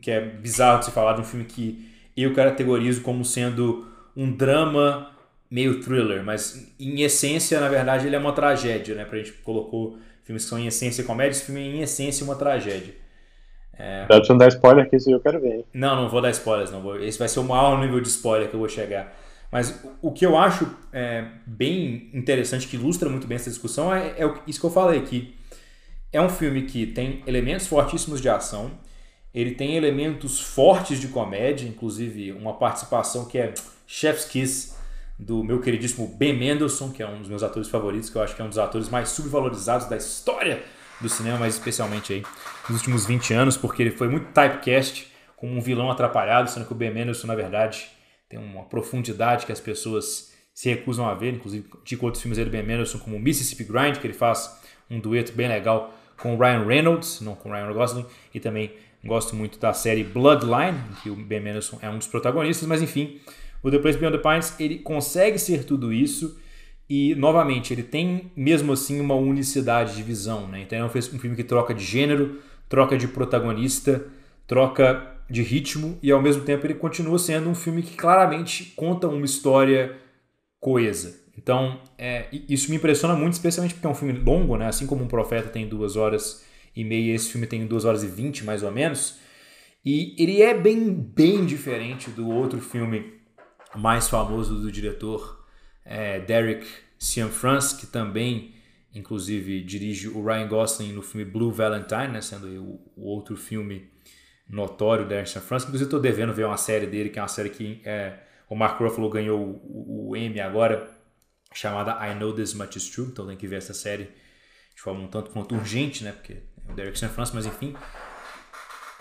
A: Que é bizarro de se falar de um filme que eu categorizo como sendo um drama meio thriller, mas em essência, na verdade, ele é uma tragédia, né? Pra gente colocou filmes que são em essência comédia, esse filme é em essência uma tragédia.
B: É... Dá não dar spoiler que esse eu quero ver. Hein?
A: Não, não vou dar spoilers, não. Vou... Esse vai ser o maior nível de spoiler que eu vou chegar. Mas o que eu acho é, bem interessante, que ilustra muito bem essa discussão, é, é isso que eu falei aqui. É um filme que tem elementos fortíssimos de ação, ele tem elementos fortes de comédia, inclusive uma participação que é Chef's Kiss, do meu queridíssimo Ben Mendelsohn, que é um dos meus atores favoritos, que eu acho que é um dos atores mais subvalorizados da história do cinema, mas especialmente aí nos últimos 20 anos, porque ele foi muito typecast como um vilão atrapalhado, sendo que o Ben Mendelsohn, na verdade, tem uma profundidade que as pessoas se recusam a ver, inclusive de outros filmes dele, Ben Mendelsohn, como Mississippi Grind, que ele faz um dueto bem legal com o Ryan Reynolds, não com o Ryan Gosling, e também gosto muito da série Bloodline, que o Ben Mendelsohn é um dos protagonistas, mas enfim, o The Place Beyond the Pines, ele consegue ser tudo isso e, novamente, ele tem mesmo assim uma unicidade de visão, né? Então é um filme que troca de gênero, troca de protagonista, troca de ritmo e ao mesmo tempo ele continua sendo um filme que claramente conta uma história coesa. Então, é, isso me impressiona muito, especialmente porque é um filme longo, né? Assim como um Profeta tem duas horas e meia, esse filme tem duas horas e vinte, mais ou menos. E ele é bem, bem diferente do outro filme mais famoso do diretor é, Derek Cianfrance, que também, inclusive, dirige o Ryan Gosling no filme Blue Valentine, né? Sendo o, o outro filme notório da Ernst France. Inclusive, estou devendo ver uma série dele, que é uma série que é, o Mark Ruffalo ganhou o, o, agora, chamada I Know This Much Is True. Então, tem que ver essa série de forma um tanto quanto urgente, né? Porque é o Derek St. France, mas enfim.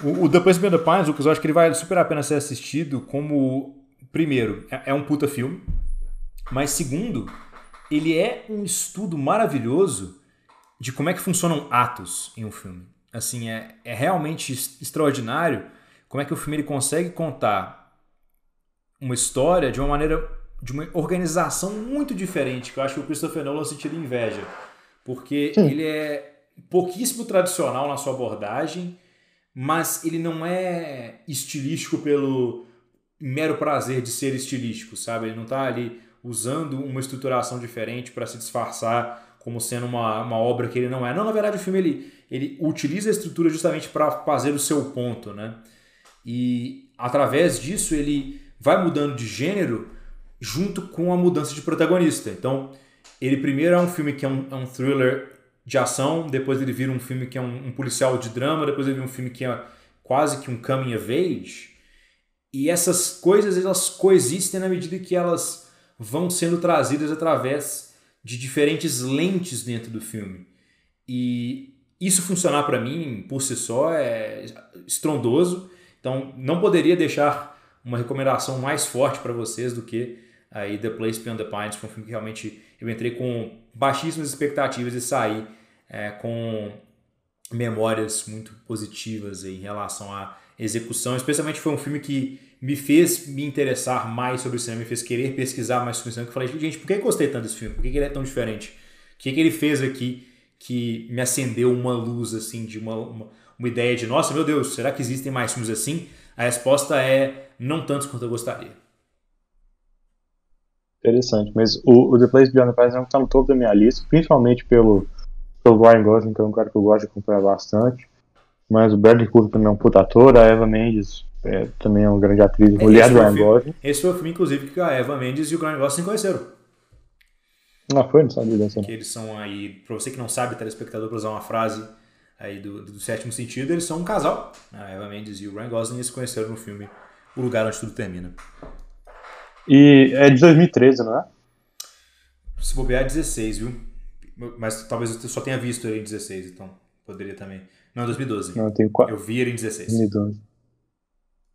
A: O, The Place Beyond the Pines, Lucas, eu acho que ele vale super a pena ser assistido como... Primeiro, é, é um puta filme. Mas segundo, ele é um estudo maravilhoso de como é que funcionam atos em um filme. Assim, é, é realmente extraordinário como é que o filme ele consegue contar uma história de uma maneira, de uma organização muito diferente, que eu acho que o Christopher Nolan sentiu inveja. Porque Sim. ele é pouquíssimo tradicional na sua abordagem, mas ele não é estilístico pelo mero prazer de ser estilístico, sabe? Ele não está ali usando uma estruturação diferente para se disfarçar como sendo uma, uma obra que ele não é. Não, na verdade, o filme ele, ele utiliza a estrutura justamente para fazer o seu ponto, né? E através disso ele vai mudando de gênero junto com a mudança de protagonista. Então, ele primeiro é um filme que é um, é um thriller de ação, depois ele vira um filme que é um, um, policial de drama, depois ele vira um filme que é quase que um coming of age. E essas coisas elas coexistem na medida que elas vão sendo trazidas através de diferentes lentes dentro do filme. E isso funcionar para mim por si só é estrondoso. Então não poderia deixar uma recomendação mais forte para vocês do que aí The Place Beyond the Pines, que foi um filme que realmente eu entrei com baixíssimas expectativas e saí é, com memórias muito positivas em relação à execução. Especialmente foi um filme que me fez me interessar mais sobre o cinema, me fez querer pesquisar mais sobre o cinema. Que eu falei, gente, por que eu gostei tanto desse filme? Por que ele é tão diferente? O que, que ele fez aqui que me acendeu uma luz, assim, de uma, uma, uma, ideia de, nossa, meu Deus, será que existem mais filmes assim? A resposta é, não tantos quanto eu gostaria.
B: Interessante, mas o, o The Place Beyond the Pines não está no topo da minha lista, principalmente pelo, pelo Ryan Gosling, que é um cara que eu gosto de acompanhar bastante. Mas o Bradley Cooper também é um puta ator, a Eva Mendes é, também é uma grande atriz, mulher do Ryan Gosling.
A: Esse foi o filme, inclusive, que a Eva Mendes e o Ryan Gosling conheceram.
B: Não foi, não sabia dessa.
A: Que eles são aí, pra você que não sabe, telespectador, pra usar uma frase aí do, do sétimo sentido, eles são um casal. A Eva Mendes e o Ryan Gosling se conheceram no filme O Lugar Onde Tudo Termina.
B: E é de 2013, não é?
A: Se bobear, é 16, viu? Mas talvez eu só tenha visto ele em 16, então poderia também. Não, 2012. Não, eu, tenho quatro... eu vi ele em 16. 2012.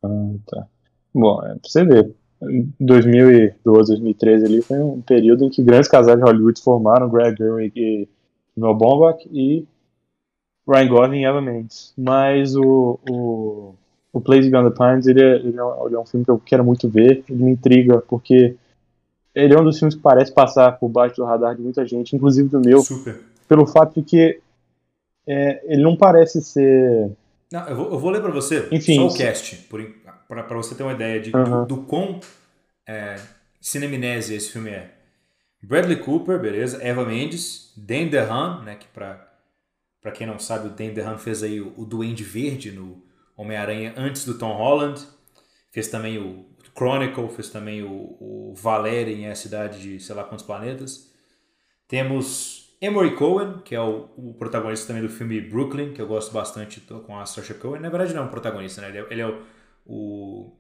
B: Ah, tá. Bom, é pra você ver. 2012, 2013 ali foi um período em que grandes casais de Hollywood formaram, Greg Gerwig e Noah Baumbach e Ryan Gosling e Eva Mendes. Mas o, o, o Place Beyond the Pines, ele é, ele, é um, ele é um filme que eu quero muito ver, ele me intriga, porque ele é um dos filmes que parece passar por baixo do radar de muita gente, inclusive do meu,
A: Super.
B: pelo fato de que é, ele não parece ser...
A: Não, eu, vou, eu vou ler para você Enfim, só o cast, para você ter uma ideia de, uhum. do, do quão é, cinemnésia esse filme é. Bradley Cooper, beleza. Eva Mendes, Dan DeHaan, né, que para para quem não sabe, o Dan DeHaan fez aí o, o Duende Verde no Homem-Aranha antes do Tom Holland. Fez também o Chronicle, fez também o, o Valéria em A Cidade de sei lá quantos planetas. Temos Emory Cohen, que é o, o, protagonista também do filme Brooklyn, que eu gosto bastante com a Saoirse Cohen. Na verdade não é um protagonista, né? Ele é, ele é o o,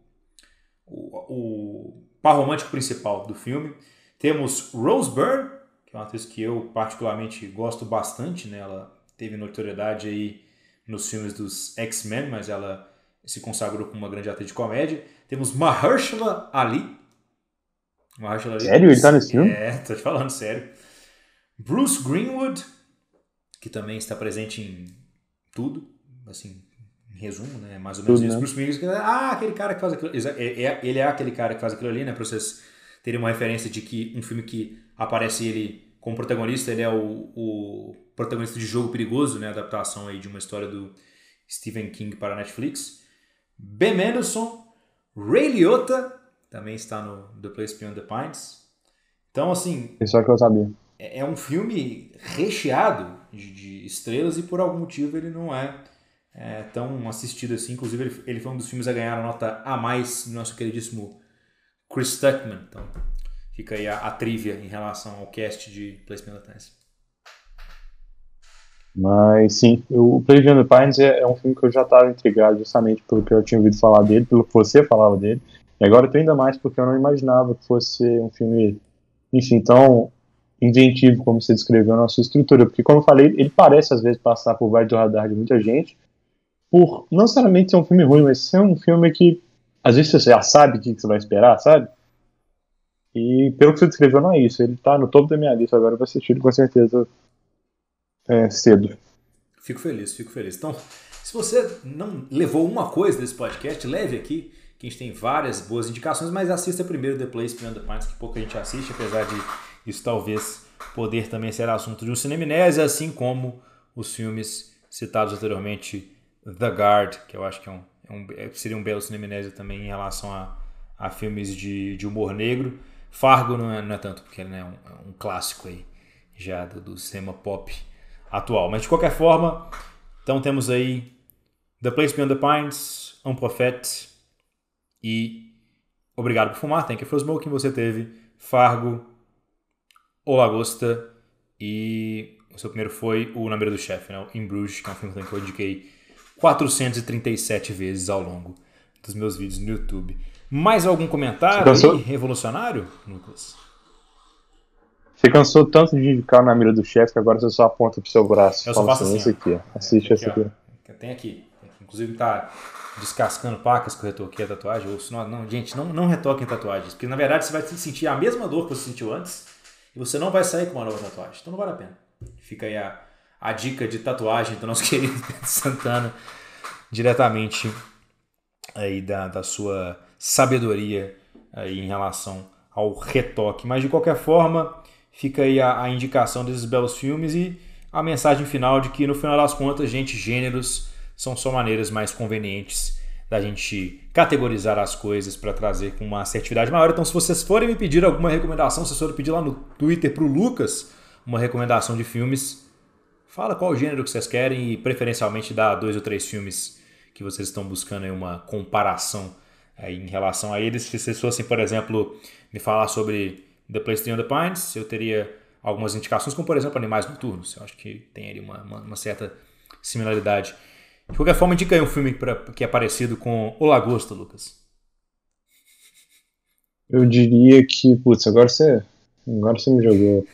A: o, o par romântico principal do filme. Temos Rose Byrne, que é uma atriz que eu particularmente gosto bastante, né? Ela teve notoriedade aí nos filmes dos X-Men, mas ela se consagrou como uma grande atriz de comédia. Temos Mahershala Ali.
B: Mahershala Ali. Sério? Ele tá nesse filme?
A: É, tô te falando sério. Bruce Greenwood, que também está presente em tudo, assim, em resumo, né? Mais ou menos tudo, isso. Né? Bruce Greenwood, ah, aquele cara que faz aquilo. É, é, ele é aquele cara que faz aquilo ali, né? Pra vocês terem uma referência de que um filme que aparece ele como protagonista, ele é o, o protagonista de Jogo Perigoso, né? Adaptação aí de uma história do Stephen King para a Netflix. Ben Mendelsohn, Ray Liotta, também está no The Place Beyond the Pines. Então, assim.
B: Isso é que eu sabia.
A: É, é um filme recheado de, de, estrelas e por algum motivo ele não é, é tão assistido assim. Inclusive, ele, ele, foi um dos filmes a ganhar a nota a mais do nosso queridíssimo Chris Tuckman. Então, fica aí a, a trivia em relação ao cast de Place Beyond the Pines.
B: Mas sim, o Play the Pines é, é, um filme que eu já estava intrigado justamente pelo que eu tinha ouvido falar dele, pelo que você falava dele. E agora eu tô ainda mais porque eu não imaginava que fosse um filme, enfim, tão inventivo como você descreveu na sua estrutura. Porque, como eu falei, ele parece às vezes passar por baixo do radar de muita gente, por não necessariamente ser um filme ruim, mas ser um filme que às vezes você já sabe o que você vai esperar, sabe? E pelo que você descreveu, não é isso. Ele tá no topo da minha lista agora, eu vou assistir com certeza é, cedo.
A: Fico feliz, fico feliz. Então, se você não levou uma coisa desse podcast, leve aqui, que a gente tem várias boas indicações, mas assista primeiro The Place Beyond the Pines, que pouca gente assiste, apesar de isso talvez poder também ser assunto de um cineminese, assim como os filmes citados anteriormente, The Guard, que eu acho que é um, é um é, seria um belo cineminese também em relação a, a filmes de, de humor negro. Fargo não é, não é tanto, porque ele é um, é um clássico aí já do, do cinema pop atual. Mas de qualquer forma, então temos aí The Place Beyond the Pines, Un Prophet e Obrigado por Fumar, Thank You for Smoking. Você teve Fargo, O Lagosta e o seu primeiro foi o Na do Chefe, né? In Bruges, que é um filme que eu indiquei 437 vezes ao longo dos meus vídeos no YouTube. Mais algum comentário aí, revolucionário, Lucas?
B: Você cansou tanto de indicar na mira do chefe que agora você só aponta pro seu braço.
A: Eu só faço assim,
B: esse aqui, ó. Assiste esse aqui.
A: Ó. Tem aqui. Inclusive tá descascando pacas que eu retoquei a tatuagem. Ou, não, não, gente, não, não retoquem tatuagens. Porque na verdade você vai sentir a mesma dor que você sentiu antes e você não vai sair com uma nova tatuagem. Então não vale a pena. Fica aí a, a dica de tatuagem do nosso querido Pedro Santana diretamente aí da, da sua sabedoria aí em relação ao retoque. Mas de qualquer forma, Fica aí a, a indicação desses belos filmes e a mensagem final de que, no final das contas, gente, gêneros são só maneiras mais convenientes da gente categorizar as coisas para trazer com uma assertividade maior. Então, se vocês forem me pedir alguma recomendação, se vocês forem pedir lá no Twitter para o Lucas uma recomendação de filmes, fala qual gênero que vocês querem e preferencialmente dá dois ou três filmes que vocês estão buscando aí uma comparação aí em relação a eles. Se vocês fossem, por exemplo, me falar sobre The Place Beyond the Pines, eu teria algumas indicações, como por exemplo Animais Noturnos. Eu acho que tem ali uma, uma, uma certa similaridade. De qualquer forma, indica aí um filme pra, que é parecido com O Lagosta, Lucas.
B: Eu diria que, putz, agora você, agora você me jogou,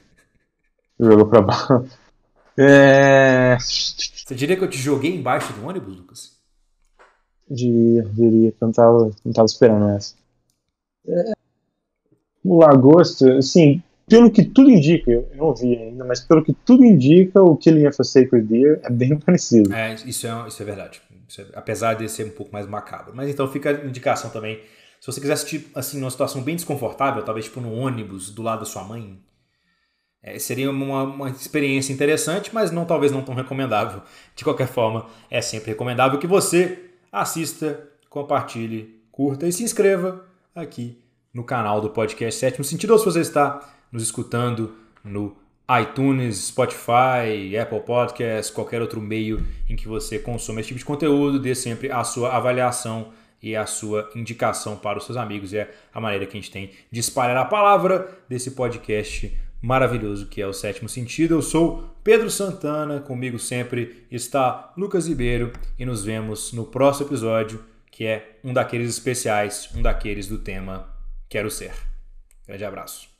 B: jogou pra baixo. É...
A: Você diria que eu te joguei embaixo do ônibus, Lucas?
B: Diria, diria que eu não tava, não tava esperando essa. É, o Lagosta, assim, pelo que tudo indica, eu não vi ainda, mas pelo que tudo indica, o Killing of a Sacred Deer é bem parecido.
A: É, isso é, isso é verdade. Isso é, apesar de ser um pouco mais macabro. Mas então fica a indicação também. Se você quiser assistir, assim, numa situação bem desconfortável, talvez tipo no ônibus, do lado da sua mãe, é, seria uma, uma experiência interessante, mas não talvez não tão recomendável. De qualquer forma, é sempre recomendável que você assista, compartilhe, curta e se inscreva aqui no canal do podcast Sétimo Sentido, ou se você está nos escutando no iTunes, Spotify, Apple Podcasts, qualquer outro meio em que você consome esse tipo de conteúdo, dê sempre a sua avaliação e a sua indicação para os seus amigos. É a maneira que a gente tem de espalhar a palavra desse podcast maravilhoso que é o Sétimo Sentido. Eu sou Pedro Santana, comigo sempre está Lucas Ribeiro e nos vemos no próximo episódio, que é um daqueles especiais, um daqueles do tema quero ser. Grande abraço.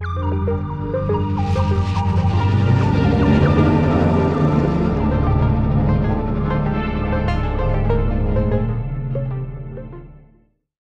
A: Música